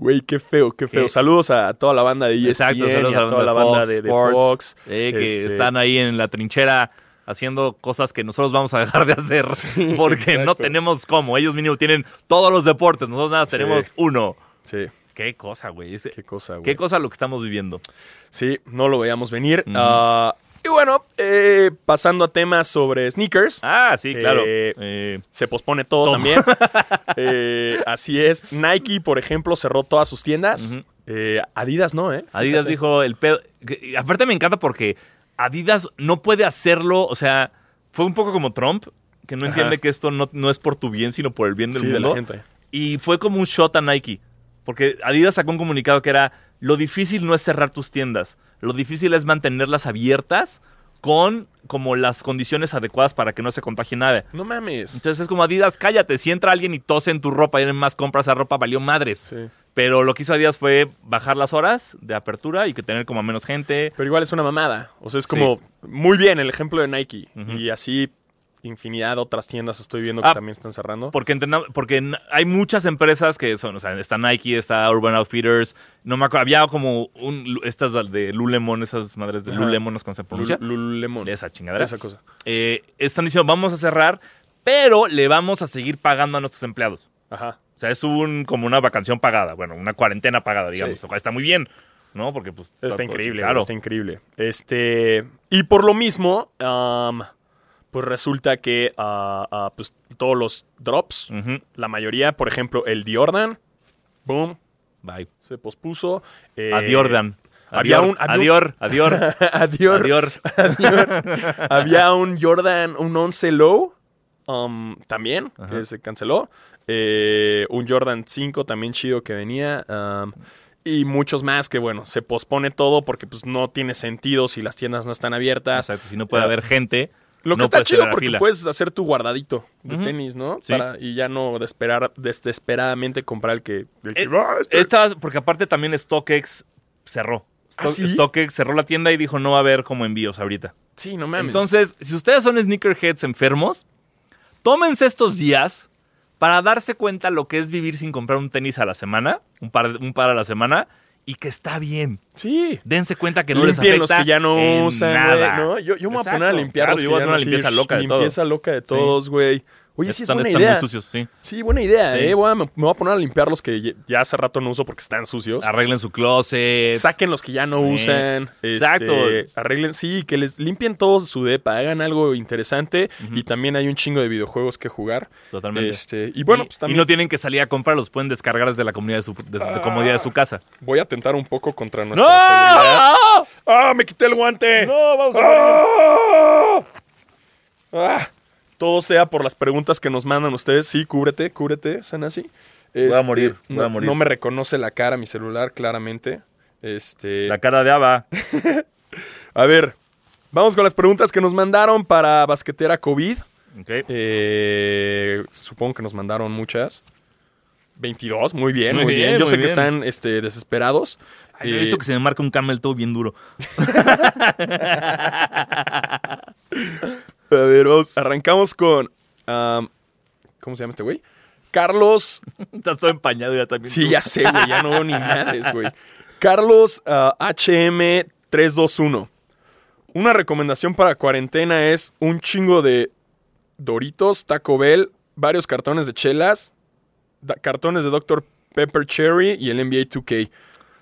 Güey, qué feo, qué feo. Qué- Saludos a toda la banda de ESPN Exacto, saludos y a toda la banda de, de Sports, Fox. eh, que Este, están ahí en la trinchera haciendo cosas que nosotros vamos a dejar de hacer porque no tenemos cómo. Ellos mínimo tienen todos los deportes, nosotros nada, Sí. tenemos uno. Sí, Qué cosa, güey. Qué cosa, güey. Qué cosa lo que estamos viviendo. Sí, no lo veíamos venir. Ah, y bueno, eh, pasando a temas sobre sneakers. Ah, sí, claro. Eh, Eh, Se pospone todo, Todo. también. Eh, así es. Nike, por ejemplo, cerró todas sus tiendas. Eh, Adidas no, ¿eh? Adidas Fíjate. dijo el pedo. aparte me encanta porque Adidas no puede hacerlo. O sea, fue un poco como Trump, que no Ajá. entiende que esto no, no es por tu bien, sino por el bien del Sí, de la mundo. gente. Y fue como un shot a Nike. Porque Adidas sacó un comunicado que era: lo difícil no es cerrar tus tiendas, lo difícil es mantenerlas abiertas con como las condiciones adecuadas para que no se contagie nada. No mames. Entonces es como Adidas, cállate, si entra alguien y tose en tu ropa y más compra esa ropa, valió madres. Sí. Pero lo que hizo Adidas fue bajar las horas de apertura y que tener como menos gente. Pero igual es una mamada. O sea, es como muy bien el ejemplo de Nike. Y así infinidad de otras tiendas estoy viendo que Ah, también están cerrando. Porque, entendamos, porque hay muchas empresas que son, o sea, está Nike, está Urban Outfitters, no me acuerdo, había como un, estas de Lulemon, esas madres de. Lulemon, no se pronuncia. Lul- Lululemon. Esa chingadera. Esa cosa. Eh, están diciendo, vamos a cerrar, pero le vamos a seguir pagando a nuestros empleados. Ajá. O sea, es un, como una vacación pagada, bueno, una cuarentena pagada, digamos, Sí. lo cual está muy bien, ¿no? Porque pues... Está increíble, Claro. está increíble. Este, y por lo mismo, pues resulta que ah, ah, pues, todos los drops, la mayoría, por ejemplo, el Jordan, boom, Bye. se pospuso. Eh, Adior, un- había un- adior, adior, Adior. adior. Había un Jordan, un 11 low um, también, Ajá. que se canceló. Eh, un Jordan 5 también chido que venía. um, y muchos más que, bueno, se pospone todo porque pues no tiene sentido si las tiendas no están abiertas. Exacto, si no puede haber gente. Lo que no está chido porque fila. puedes hacer tu guardadito de tenis, ¿no? Sí. Para- y ya no de esperar, desesperadamente comprar el que... el que- Eh, ¡Ah, este! Esta, porque aparte también StockX cerró. ¿Ah, sí? StockX cerró la tienda y dijo no va a haber como envíos ahorita. Sí, no mames. Entonces, si ustedes son sneakerheads enfermos, tómense estos días para darse cuenta lo que es vivir sin comprar un tenis a la semana, un par, un par a la semana, y que está bien. Sí. Dense cuenta que no les Limpien afecta los que ya no usan, nada. ¿no? Yo, yo me voy a poner a limpiar Claro, los yo voy a hacer una limpieza sí, loca de todo. Limpieza loca de todos, güey. Oye, sí es Están, buena están idea. muy sucios, sí. Sí, buena idea, Sí. ¿eh? Voy a- me, me voy a poner a limpiar los que ya- hace rato no uso porque están sucios. Arreglen su closet. Saquen los que ya no Sí. usan. este, Exacto. Arreglen, sí, que les limpien todo su depa, hagan algo interesante. Y también hay un chingo de videojuegos que jugar. Totalmente. Este, y bueno, y, pues y también no tienen que salir a comprarlos, pueden descargar desde la comunidad de su, desde la comodidad de su casa. voy a tentar un poco contra nuestra Seguridad. ¡Ah, me quité el guante! ¡No! ¡Vamos a! ¡Ah! Ah, todo sea por las preguntas que nos mandan ustedes. Sí, cúbrete, cúbrete, Sanasi. Voy a morir, voy no, a morir. no me reconoce la cara mi celular, claramente. Este, La cara de Ava. A ver, vamos con las preguntas que nos mandaron para Basquetera COVID. Ok. Eh, supongo que nos mandaron muchas. 22, muy bien, muy, Muy bien. bien, Yo muy sé que están este, desesperados. Ay, he Eh, visto que se me marca un camel toe bien duro. A ver, vamos, arrancamos con. ¿Cómo se llama este güey? Carlos. Estás todo empañado ya también. Sí, tú. ya sé, güey, ya no veo ni madres, güey. Carlos ah, HM321. Una recomendación para cuarentena es un chingo de Doritos, Taco Bell, varios cartones de chelas, cartones de Dr. Pepper Cherry y el NBA 2K.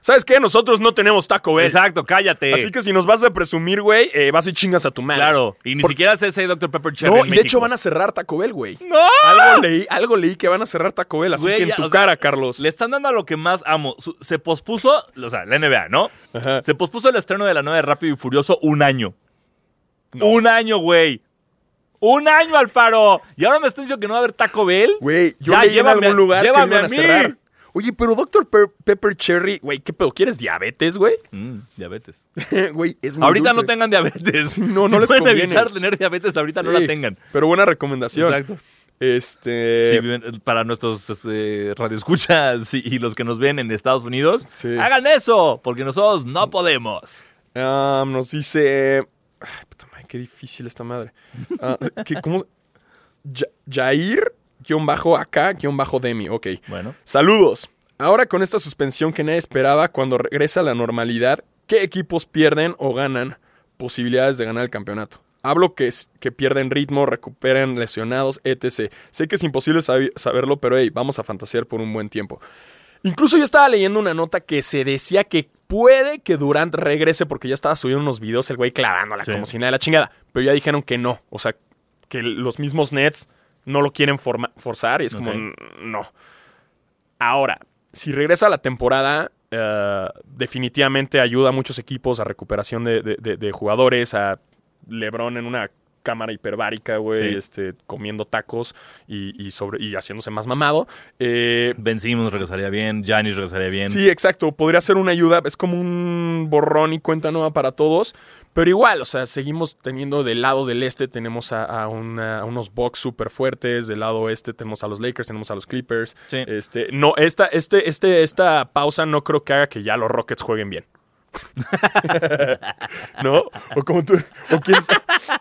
¿Sabes qué? Nosotros no tenemos Taco Bell. Exacto, cállate. Así que si nos vas a presumir, güey, eh, vas y chingas a tu madre. Claro, y ni Por- siquiera haces ese Dr. Pepper Cherry No, en y de hecho van a cerrar Taco Bell, güey. ¡No! Algo leí, algo leí que van a cerrar Taco Bell, así Güey, que en ya, tu sea, cara, Carlos. Le están dando a lo que más amo. Se pospuso, o sea, la NBA, ¿no? Ajá. Se pospuso el estreno de la nueva de Rápido y Furioso un año. Un año, güey. Un año, Alfaro. Y ahora me están diciendo que no va a haber Taco Bell. Güey, yo Ya, leí en algún lugar que iban a cerrar. Oye, pero Dr. Pe- Pepper Cherry, güey, ¿qué pedo? ¿Quieres diabetes, güey? Mm, diabetes. Güey, es muy ahorita no tengan diabetes. no, no si les pueden conviene. evitar tener diabetes, ahorita no la tengan. Pero buena recomendación. Exacto. Este. Sí, para nuestros eh, radioescuchas y, y los que nos ven en Estados Unidos, Sí. hagan eso, porque nosotros no podemos. nos dice. Ay, puta qué difícil esta madre. Ah, ¿qué- ¿Cómo? Ja- Jair, guion bajo acá, guion bajo Demi. Ok. Bueno. Saludos. Ahora con esta suspensión que nadie esperaba, cuando regresa a la normalidad, ¿qué equipos pierden o ganan posibilidades de ganar el campeonato? Hablo que, es- que pierden ritmo, recuperan lesionados, etc. Sé que es imposible saberlo, pero hey, vamos a fantasear por un buen tiempo. Incluso yo estaba leyendo una nota que se decía que puede que Durant regrese porque ya estaba subiendo unos videos el güey clavándola Sí. como si nada de la chingada. Pero ya dijeron que no. O sea, que los mismos Nets no lo quieren forma- forzar y es como, Ok. "N- no. Ahora, si regresa a la temporada, eh, definitivamente ayuda a muchos equipos a recuperación de, de- de- de jugadores, a LeBron en una cámara hiperbárica, güey, Sí. este, comiendo tacos y, y sobre, y haciéndose más mamado. Eh, Ben Simmons regresaría bien, Giannis regresaría bien. Sí, exacto. Podría ser una ayuda. Es como un borrón y cuenta nueva para todos. Pero igual, o sea, seguimos teniendo del lado del este, tenemos a, a una- a unos Bucks súper fuertes. Del lado oeste tenemos a los Lakers, tenemos a los Clippers. Sí. Este, no, esta, este, este, esta pausa no creo que haga que ya los Rockets jueguen bien. ¿No? O como tú, o quién,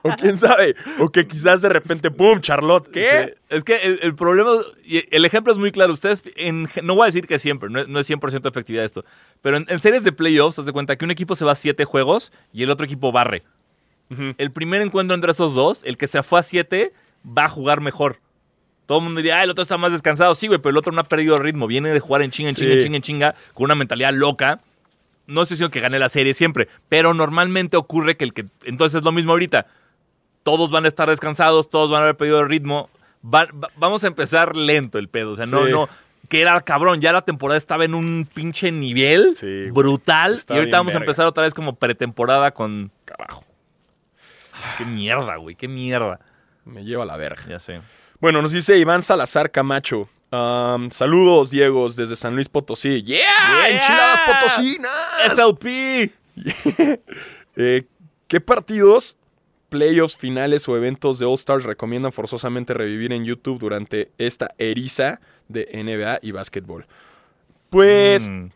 o quién sabe, o que quizás de repente, ¡pum! Charlotte, ¿qué? Sí. Es que el, el problema, el ejemplo es muy claro. Ustedes, en, no voy a decir que siempre, no es, no es 100% efectividad esto, pero en, en series de playoffs, haz de cuenta que un equipo se va a 7 juegos y el otro equipo barre. El primer encuentro entre esos dos, el que se fue a 7, va a jugar mejor. Todo el mundo diría, ah, el otro está más descansado. Sí, güey, pero el otro no ha perdido ritmo. Viene de jugar en chinga, en Sí. chinga, en chinga, en chinga, con una mentalidad loca. No estoy diciendo que gane la serie siempre, pero normalmente ocurre que el que. Entonces es lo mismo ahorita. Todos van a estar descansados, todos van a haber perdido el ritmo. Va- va- vamos a empezar lento el pedo. O sea, no, Sí. no. Que era cabrón, ya la temporada estaba en un pinche nivel Sí, brutal. Y ahorita vamos a empezar otra vez como pretemporada con. Carajo, Qué mierda, güey, qué mierda. me lleva a la verga. Ya sé. Bueno, nos dice Iván Salazar Camacho. Um, saludos, Diegos, desde San Luis Potosí. ¡Yeah! Yeah. ¡Enchiladas potosinas! SLP. Eh, ¿Qué partidos, playoffs, finales o eventos de All Stars recomiendan forzosamente revivir en YouTube durante esta eriza de NBA y básquetbol? Pues, Mm.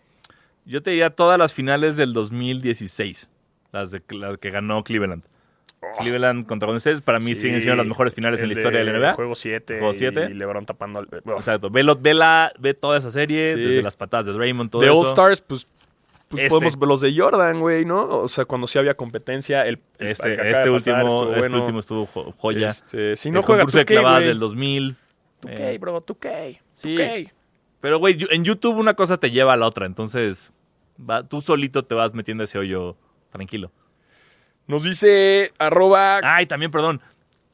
Yo te diría todas las finales del 2016. Las, de, las que ganó Cleveland. Cleveland contra Golden State, para mí Oh. Sí, siguen siendo las mejores finales en el la historia de la NBA. Juego 7 Juego siete. y LeBron tapando al... bueno, Exacto. Ve, lo- ve la- ve toda esa serie, Sí. desde las patadas de Draymond, todo de eso. All Stars, pues, pues Este. podemos ver los de Jordan, güey, ¿no? O sea, cuando sí había competencia, el, el- Este, el este de último, pasar estuvo este bueno. último estuvo jo- joya. Este, si el no juega concurso de 2K, clavadas güey. del 2000. ¿Tú Eh, qué, bro? ¿Tú qué? Sí. ¿Tú qué? Pero, güey, en YouTube una cosa te lleva a la otra. Entonces, va- tú solito te vas metiendo ese hoyo tranquilo. Nos dice arroba... Ay, también, perdón.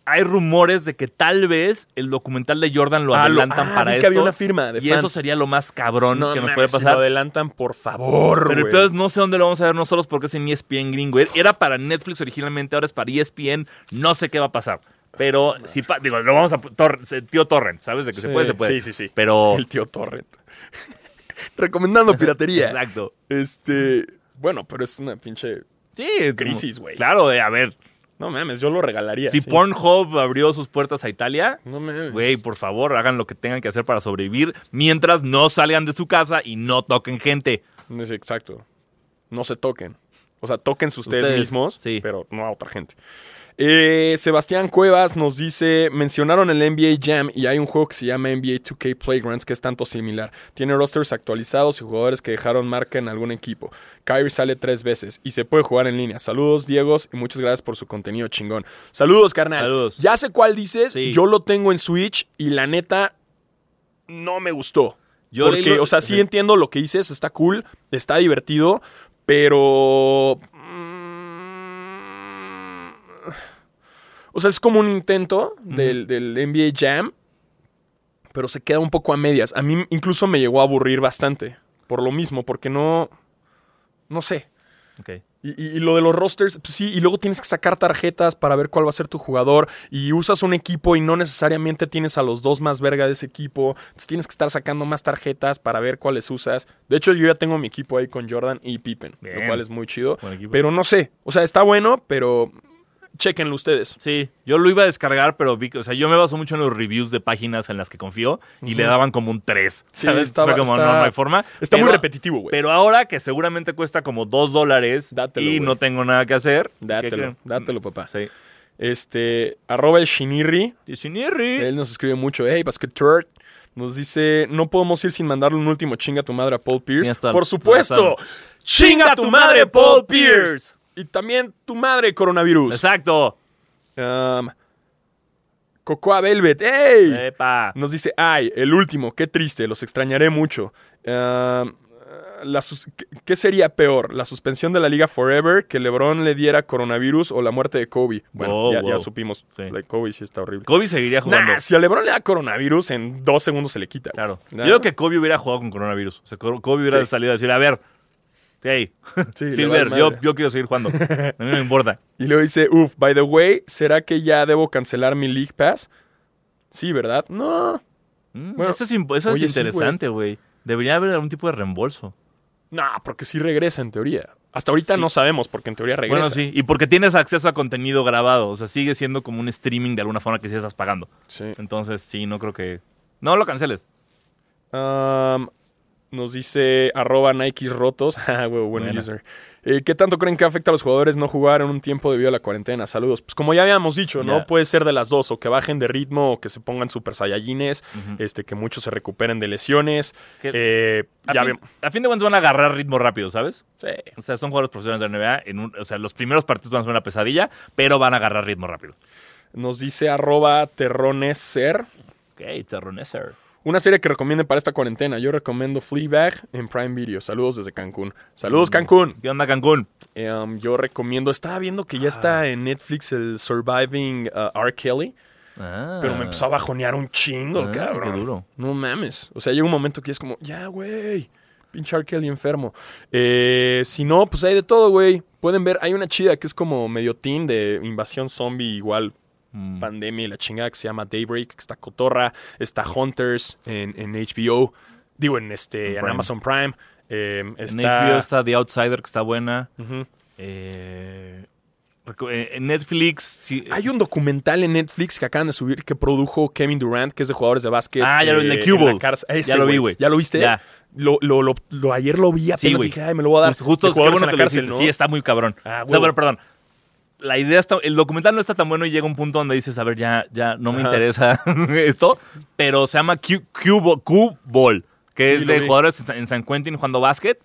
Hay rumores de que tal vez el documental de Jordan lo Ah, lo- adelantan ah, para vi que esto. había una firma de y eso sería lo más cabrón no que nos puede si pasar. lo adelantan, por favor, Pero el peor es no sé dónde lo vamos a ver nosotros porque es en ESPN gringo. Era para Netflix originalmente, ahora es para ESPN. No sé qué va a pasar. Pero si pa- digo, lo vamos a Tor- tío Torrent, ¿sabes? De que se puede, se puede. Sí, sí, sí. Pero El tío Torrent. Recomendando piratería. exacto. Este... Bueno, pero es una pinche... Sí, es Crisis, güey. Claro, de a ver, No mames, yo lo regalaría. si sí. Pornhub abrió sus puertas a Italia, No mames. güey, por favor, hagan lo que tengan que hacer para sobrevivir mientras no salgan de su casa y no toquen gente. Es exacto. No se toquen. O sea, tóquense ustedes, Ustedes, mismos, sí. pero no a otra gente. Eh, Sebastián Cuevas nos dice, mencionaron el NBA Jam y hay un juego que se llama NBA 2K Playgrounds que es tanto similar. Tiene rosters actualizados y jugadores que dejaron marca en algún equipo. Kyrie sale tres veces y se puede jugar en línea. Saludos, Diegos, y muchas gracias por su contenido chingón. Saludos, carnal. Saludos. Ya sé cuál dices, Sí. yo lo tengo en Switch y la neta no me gustó. Yo Porque, lo- o sea, sí entiendo lo que dices, está cool, está divertido, pero... mm, O sea, es como un intento del, del NBA Jam, pero se queda un poco a medias. A mí incluso me llegó a aburrir bastante, por lo mismo, porque no... No sé. Ok. Y, y- y lo de los rosters, pues sí, y luego tienes que sacar tarjetas para ver cuál va a ser tu jugador. Y usas un equipo y no necesariamente tienes a los dos más verga de ese equipo. Entonces tienes que estar sacando más tarjetas para ver cuáles usas. De hecho, yo ya tengo mi equipo ahí con Jordan y Pippen, lo cual es muy chido. Pero no sé, o sea, está bueno, pero chequenlo ustedes. Sí, yo lo iba a descargar, pero vi que, o sea, yo me baso mucho en los reviews de páginas en las que confío y le daban como un 3. Sí, ¿sabes? Fue como, está- no, no hay forma. Está muy repetitivo, güey. Pero ahora que seguramente cuesta como 2 dólares y no tengo nada que hacer. ¿qué Dátelo, dátelo, papá. Sí. Este, arroba el Shinirri. Y Sinirri. Él nos escribe mucho, hey, Basket Turd. Nos dice, no podemos ir sin mandarle un último chinga a tu madre a Paul Pierce. Por supuesto, chinga a tu madre Paul Pierce. Y también tu madre coronavirus. Exacto. Um, Cocoa Velvet, hey. Epa. Nos dice, ay, el último, qué triste, los extrañaré mucho. Um, la ¿qué- ¿Qué sería peor? ¿La suspensión de la liga Forever? ¿Que LeBron le diera coronavirus o la muerte de Kobe? Bueno, Wow, ya, supimos. Sí. Kobe sí está horrible. Kobe seguiría jugando. Nah, si a LeBron le da coronavirus, en dos segundos se le quita. Claro. Nah. Yo creo que Kobe hubiera jugado con coronavirus. O sea, Kobe hubiera Sí. salido a decir, a ver, hey, Sí, Silver, yo, quiero seguir jugando. A mí no me importa. Y luego dice, uff, by the way, ¿será que ya debo cancelar mi League Pass? Sí, ¿verdad? No. Mm, Bueno, eso es, eso oye, interesante, güey. Debería haber algún tipo de reembolso. No, porque sí regresa en teoría. Hasta ahorita Sí. no sabemos, porque en teoría regresa. Bueno, sí. Y porque tienes acceso a contenido grabado. O sea, sigue siendo como un streaming de alguna forma que sí estás pagando. Sí. Entonces, sí, no creo que... No lo canceles. Um, nos dice arroba Nikes rotos. Ah, buen user. Eh, ¿Qué tanto creen que afecta a los jugadores no jugar en un tiempo debido a la cuarentena? Saludos. Pues como ya habíamos dicho, ¿no? Puede ser de las dos, o que bajen de ritmo, o que se pongan super saiyajines, este, que muchos se recuperen de lesiones. Eh, A, ya fin, a fin de cuentas van a agarrar ritmo rápido, ¿sabes? Sí. O sea, son jugadores profesionales de la NBA. En un- o sea, los primeros partidos van a ser una pesadilla, pero van a agarrar ritmo rápido. Nos dice arroba terroneser. Ok, Terroneser. Una serie que recomiende para esta cuarentena. Yo recomiendo Fleabag en Prime Video. Saludos desde Cancún. Saludos, Cancún. ¿Qué onda, Cancún? Um, yo recomiendo. Estaba viendo que ya está en Netflix el Surviving uh, R. Kelly. Ah. Pero me empezó a bajonear un chingo, Ah, cabrón. qué duro. No mames. O sea, llega un momento que es como, ya, güey. Pinche R. Kelly enfermo. Eh, si no, pues hay de todo, güey. Pueden ver, hay una chida que es como medio teen de invasión zombie, igual Mm. pandemia y la chingada que se llama Daybreak, que está Cotorra, está Hunters en, en HBO, digo en este En en. Amazon Prime. eh, En está, HBO está The Outsider, que está buena. Eh, eh, en Netflix... sí- Hay un documental en Netflix que acaban de subir que produjo Kevin Durant, que es de jugadores de básquet. Ah, ya lo- eh, Cubble. en la. Ese, Ya lo vi, güey. ¿Ya lo viste? Ya. Lo, lo, lo, lo- ayer lo vi apenas Sí, dije, ay, me lo voy a dar. Justo, justo bueno en que la cárcel. Sí, está muy cabrón. Ah, o sea, huevo. bueno, perdón. La idea está, el documental no está tan bueno y llega un punto donde dices, a ver, ya, ya no me Ajá. interesa esto, pero se llama Q-Ball, que Sí, es de vi. jugadores en San- en San Quentin jugando básquet.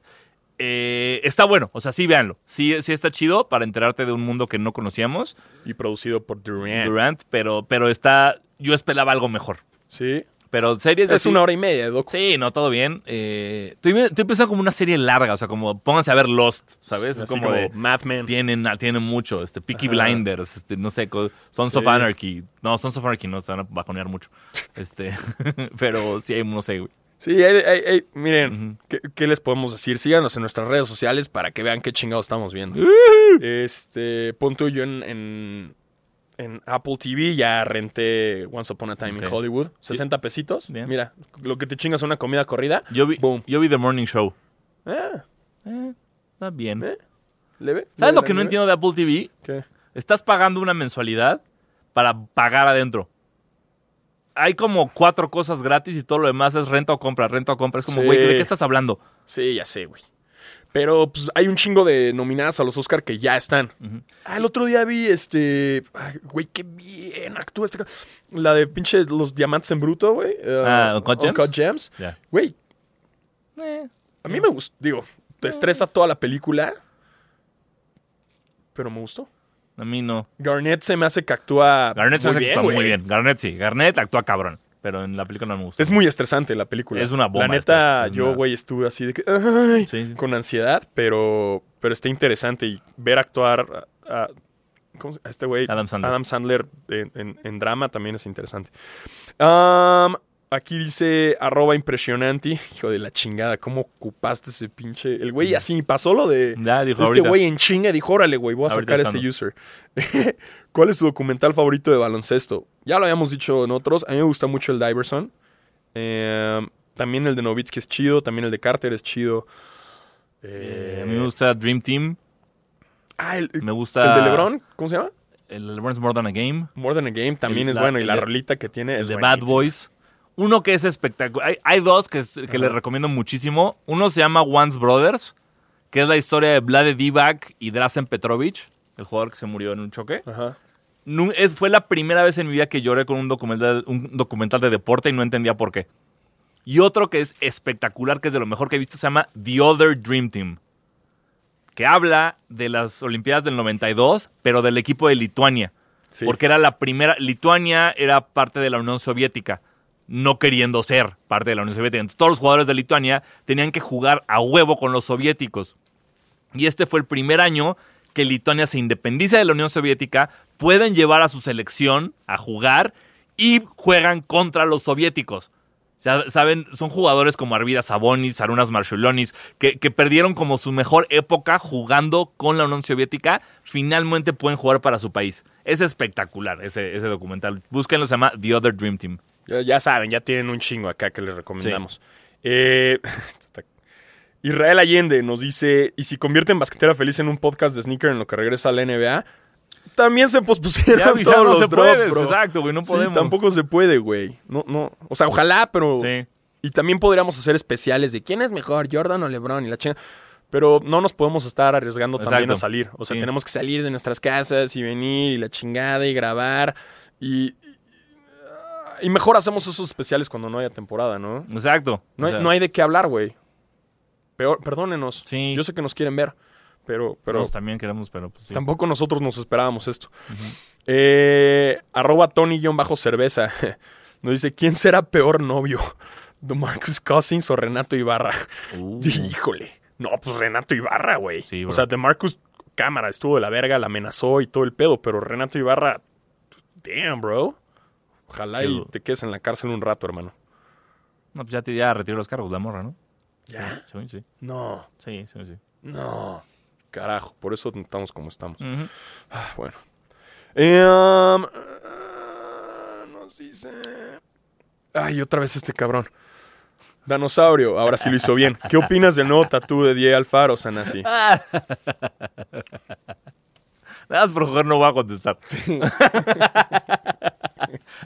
Eh, está bueno, o sea, sí, véanlo. Sí, sí está chido para enterarte de un mundo que no conocíamos, Y producido por Durant. Durant, pero, pero está, yo esperaba algo mejor. Sí. Pero series de Es así- una hora y media de docu. Sí, no, todo bien. Eh, estoy, estoy pensando como una serie larga, o sea, como pónganse a ver Lost, ¿sabes? Es como, como de, Mad Men. tienen, tienen mucho, este, Peaky Ajá. Blinders, este, no sé, Sons Sí. of Anarchy. No, Sons of Anarchy no, se van a bajonear mucho. Este, pero sí hay, no sé, güey. Sí, hay- hay- hay- miren, ¿qué, qué les podemos decir? Síganos en nuestras redes sociales para que vean qué chingados estamos viendo. este, punto yo en, en, en Apple TV ya renté Once Upon a Time Ok. in Hollywood. 60 pesitos. Bien. Mira, lo que te chingas una comida corrida. Yo vi, Boom. yo vi The Morning Show. Ah, Eh, está bien. ¿Eh? ¿leve? ¿Sabes ¿Leve lo que no entiendo de Apple TV? ¿Qué? Estás pagando una mensualidad para pagar adentro. Hay como cuatro cosas gratis y todo lo demás es renta o compra, renta o compra. Es como, Sí. güey, ¿de qué estás hablando? Sí, ya sé, güey. Pero pues hay un chingo de nominadas a los Oscar que ya están. Ah, el otro día vi este. ay, Güey, qué bien actúa este. La de pinches los diamantes en bruto, güey. eh, Ah, Uncut Gems. Uncut Gems. Güey, Eh, a mí me gustó. Digo, te estresa toda la película. Pero me gustó. a mí no. Garnett se me hace que actúa. Garnett se me muy hace que actúa muy bien. Garnett sí. Garnett actúa cabrón. Pero en la película no me gustó. Es muy estresante la película. Es una bomba La neta, es yo, una- güey, estuve así de que. ay, Sí, sí. con ansiedad, pero, pero está interesante. Y ver actuar a, ¿cómo se- a este güey, Adam Sandler. Sandler en, en- en drama también es interesante. Am, aquí dice arroba impresionante. Hijo de la chingada, ¿cómo ocupaste ese pinche? El güey así pasó lo de. Dijo Este ahorita. güey en chinga dijo, órale, güey, voy a Ahorita sacar es este user. ¿Cuál es tu documental favorito de baloncesto? Ya lo habíamos dicho en otros. A mí me gusta mucho el Diverson. Eh, también el de Novitsky es chido. También el de Carter es chido. Eh, Eh, a mí me gusta Dream Team. Ah, el, el Me gusta. de LeBron, ¿cómo se llama? El LeBron's More Than a Game. More Than a Game también El- es la- bueno. Y el la de- rolita que tiene El es de Bad. Boys. Uno que es espectacular. Hay, hay dos que, es- que les recomiendo muchísimo. Uno se llama Once Brothers, que es la historia de Vlade Divac y Drazen Petrovic, el jugador que se murió en un choque. Ajá. Es- fue la primera vez en mi vida que lloré con un documental, un documental de deporte y no entendía por qué. Y otro que es espectacular, que es de lo mejor que he visto, se llama The Other Dream Team, que habla de las Olimpiadas del 92, pero del equipo de Lituania. Sí. Porque era la primera. Lituania era parte de la Unión Soviética, no queriendo ser parte de la Unión Soviética. Entonces, todos los jugadores de Lituania tenían que jugar a huevo con los soviéticos. Y este fue el primer año que Lituania se independiza de la Unión Soviética, pueden llevar a su selección a jugar y juegan contra los soviéticos. Saben, son jugadores como Arvidas Sabonis, Arunas Marshulonis, que, que perdieron como su mejor época jugando con la Unión Soviética, finalmente pueden jugar para su país. Es espectacular ese, ese documental. Búsquenlo, se llama The Other Dream Team. Ya, ya saben, ya tienen un chingo acá que les recomendamos. Eh, Israel Allende nos dice, ¿y si convierten Basquetera Feliz en un podcast de sneaker en lo que regresa a la NBA? También se pospusieron Ya, ya todos no los se drops, puede, bro. exacto, güey, no Sí, podemos. tampoco se puede, güey. No, no. O sea, ojalá, pero... Sí. Y también podríamos hacer especiales de quién es mejor, Jordan o LeBron y la chinga. Pero no nos podemos estar arriesgando también Exacto. a salir. O sea, Sí. tenemos que salir de nuestras casas y venir y la chingada y grabar. Y, y mejor hacemos esos especiales cuando no haya temporada, ¿no? Exacto. No, O hay, no hay de qué hablar, güey. Peor, perdónenos. Sí. Yo sé que nos quieren ver, pero, pero también queremos, pero pues sí. tampoco nosotros nos esperábamos esto. Eh, arroba Tony-cerveza. Nos dice, ¿quién será peor novio? ¿DeMarcus Cousins o Renato Ibarra? Uh. Híjole. No, pues Renato Ibarra, güey. Sí, o sea, DeMarcus cámara, estuvo de la verga, la amenazó y todo el pedo, pero Renato Ibarra, damn, bro. Ojalá y te quedes en la cárcel un rato, hermano. No, pues ya, te, ya retiró los cargos la morra, ¿no? ¿Ya? Sí, sí. No, Sí, sí, sí. no. Carajo, por eso estamos como estamos. Ah, bueno. Eh, um, nos dice. Ay, otra vez este cabrón. Danosaurio, ahora sí lo hizo bien. ¿Qué opinas del nuevo tatú de Die Alfaro, Sanasi? Nada más por jugar no voy a contestar.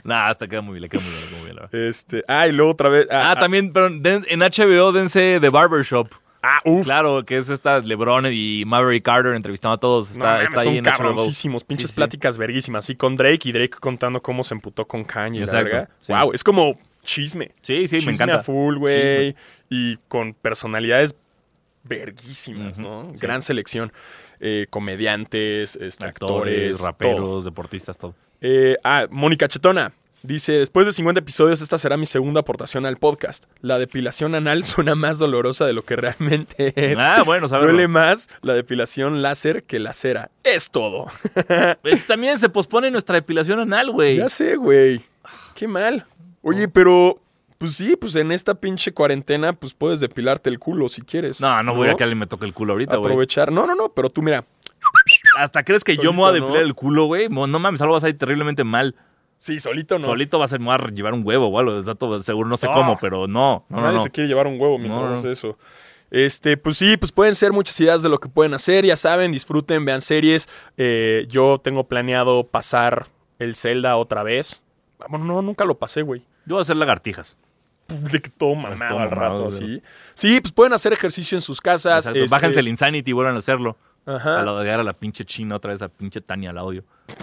Nada, hasta queda muy bien, le queda muy bien, le queda muy bien. la verdad. Este, ah, y luego otra vez. Ah, Ah, también, pero den- en HBO dense The Barbershop. ah, uf. Claro, que es esta LeBron y Maverick Carter entrevistando a todos. No, Está, mames, está ahí son en HBO. cabroncísimos, pinches Sí, sí. pláticas verguísimas. Así con Drake y Drake contando cómo se emputó con Kanye. La Exacto, sí. Wow, es como chisme. Sí, sí, chisme me encanta. a full, güey. Y con personalidades verguísimas, ¿no? sí. Gran selección. Eh, comediantes, este, Actores, actores, raperos, todo. deportistas, todo. Eh, ah, Mónica Chetona. Dice, después de 50 episodios, esta será mi segunda aportación al podcast. La depilación anal suena más dolorosa de lo que realmente es. Ah, bueno, saberlo. Duele más la depilación láser que la cera. Es todo. Pues, también se pospone nuestra depilación anal, güey. Ya sé, güey. Qué mal. Oye, pero, pues sí, pues en esta pinche cuarentena, pues puedes depilarte el culo si quieres. No, no voy a que alguien me toque el culo ahorita, güey. Aprovechar. No, no, no, pero tú mira. ¿Hasta crees que yo me voy a depilar ¿no? el culo, güey? No mames, algo va a salir terriblemente mal. Sí, solito no. Solito va a ser, me a llevar un huevo o algo. Todo seguro, no sé No. cómo, pero no. Nadie no. se quiere llevar un huevo mientras hace eso. Este, pues sí, pues pueden ser muchas ideas de lo que pueden hacer. Ya saben, disfruten, vean series. Eh, yo tengo planeado pasar el Zelda otra vez. Ah, Bueno, no, nunca lo pasé, güey. Yo voy a hacer lagartijas. De que todo mamado todo al rato, así. Sí, pues pueden hacer ejercicio en sus casas. Este, Bájense el Insanity y vuelvan a hacerlo. Ajá. A la odiar a la pinche china otra vez, a pinche Tania, la odio.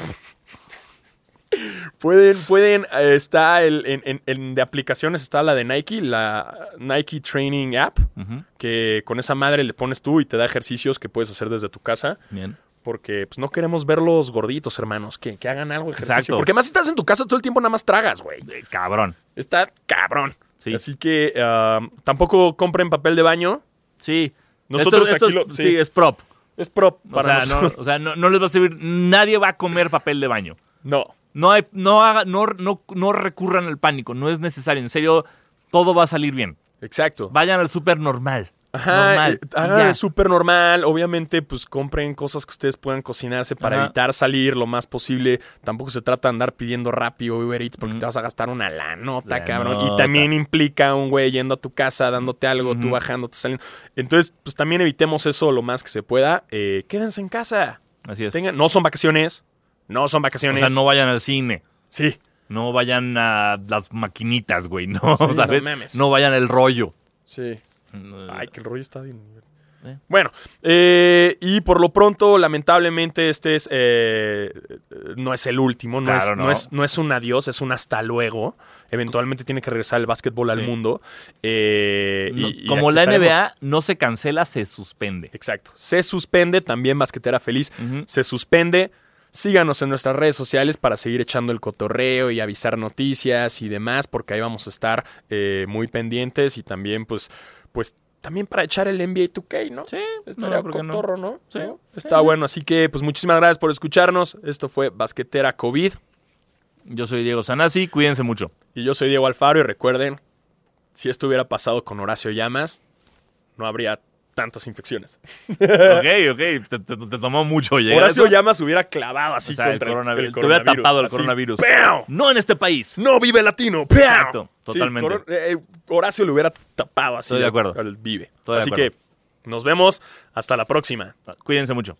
Pueden, pueden, eh, está el, en, en- en- de aplicaciones está la de Nike, la Nike Training App, Ujú. que con esa madre le pones tú y te da ejercicios que puedes hacer desde tu casa. Bien. Porque pues, no queremos verlos gorditos, hermanos. Que, que hagan algo de ejercicio. Exacto. Porque más si estás en tu casa todo el tiempo, nada más tragas, güey. Eh, cabrón. Está cabrón. Sí. Así que ah, tampoco compren papel de baño. Sí. Nosotros Esto- esto aquí es- lo- sí. sí. es prop. Es prop O para sea, no, nosotros. o sea no, no les va a servir. Nadie va a comer papel de baño. No. No, hay, no, haga, no, no, no recurran al pánico. No es necesario. En serio, todo va a salir bien. Exacto. Vayan al súper normal. Ajá, normal. eh, ya. el súper normal. Obviamente, pues compren cosas que ustedes puedan cocinarse para Ajá. evitar salir lo más posible. Tampoco se trata de andar pidiendo rápido Uber Eats porque te vas a gastar una la nota, La cabrón. Y también implica un güey yendo a tu casa, dándote algo, tú bajándote, saliendo. Entonces, pues también evitemos eso lo más que se pueda. Eh, quédense en casa. Así es. Tengan, no son vacaciones. No son o vacaciones. sea, no vayan al cine. Sí. No vayan a las maquinitas, güey. No, Sí, ¿sabes? no. No vayan al rollo. Sí. Ay, que el rollo está bien. Eh. Bueno, eh, y por lo pronto, lamentablemente, este es eh, no es el último, no, Claro, es, no. no. es, no es un adiós, es un hasta luego. Eventualmente tiene que regresar el básquetbol al mundo. eh, No, y- y como la estaremos. NBA no se cancela, se suspende. Exacto. Se suspende, también Basquetera Feliz. Se suspende. Síganos en nuestras redes sociales para seguir echando el cotorreo y avisar noticias y demás, porque ahí vamos a estar muy pendientes y también, pues, pues, también para echar el NBA 2K, ¿no? Sí, Estaría no, cotorro, ¿no? Sí. ¿No? Sí, Está sí. bueno, así que pues muchísimas gracias por escucharnos. Esto fue Basquetera COVID Yo soy Diego Sanasi, cuídense mucho. y yo soy Diego Alfaro y recuerden, si esto hubiera pasado con Horacio Llamas, no habría tantas infecciones. ok, ok, te, te- te tomó mucho llegar. Horacio. Llamas hubiera clavado así O sea, el contra el, coronavirus. el Te hubiera tapado el así, coronavirus. No en este país. No vive latino. ¡pau! Exacto, totalmente. coro- eh, Horacio le hubiera tapado así Estoy de acuerdo. al vive. Estoy de así acuerdo. que nos vemos hasta la próxima. Cuídense mucho.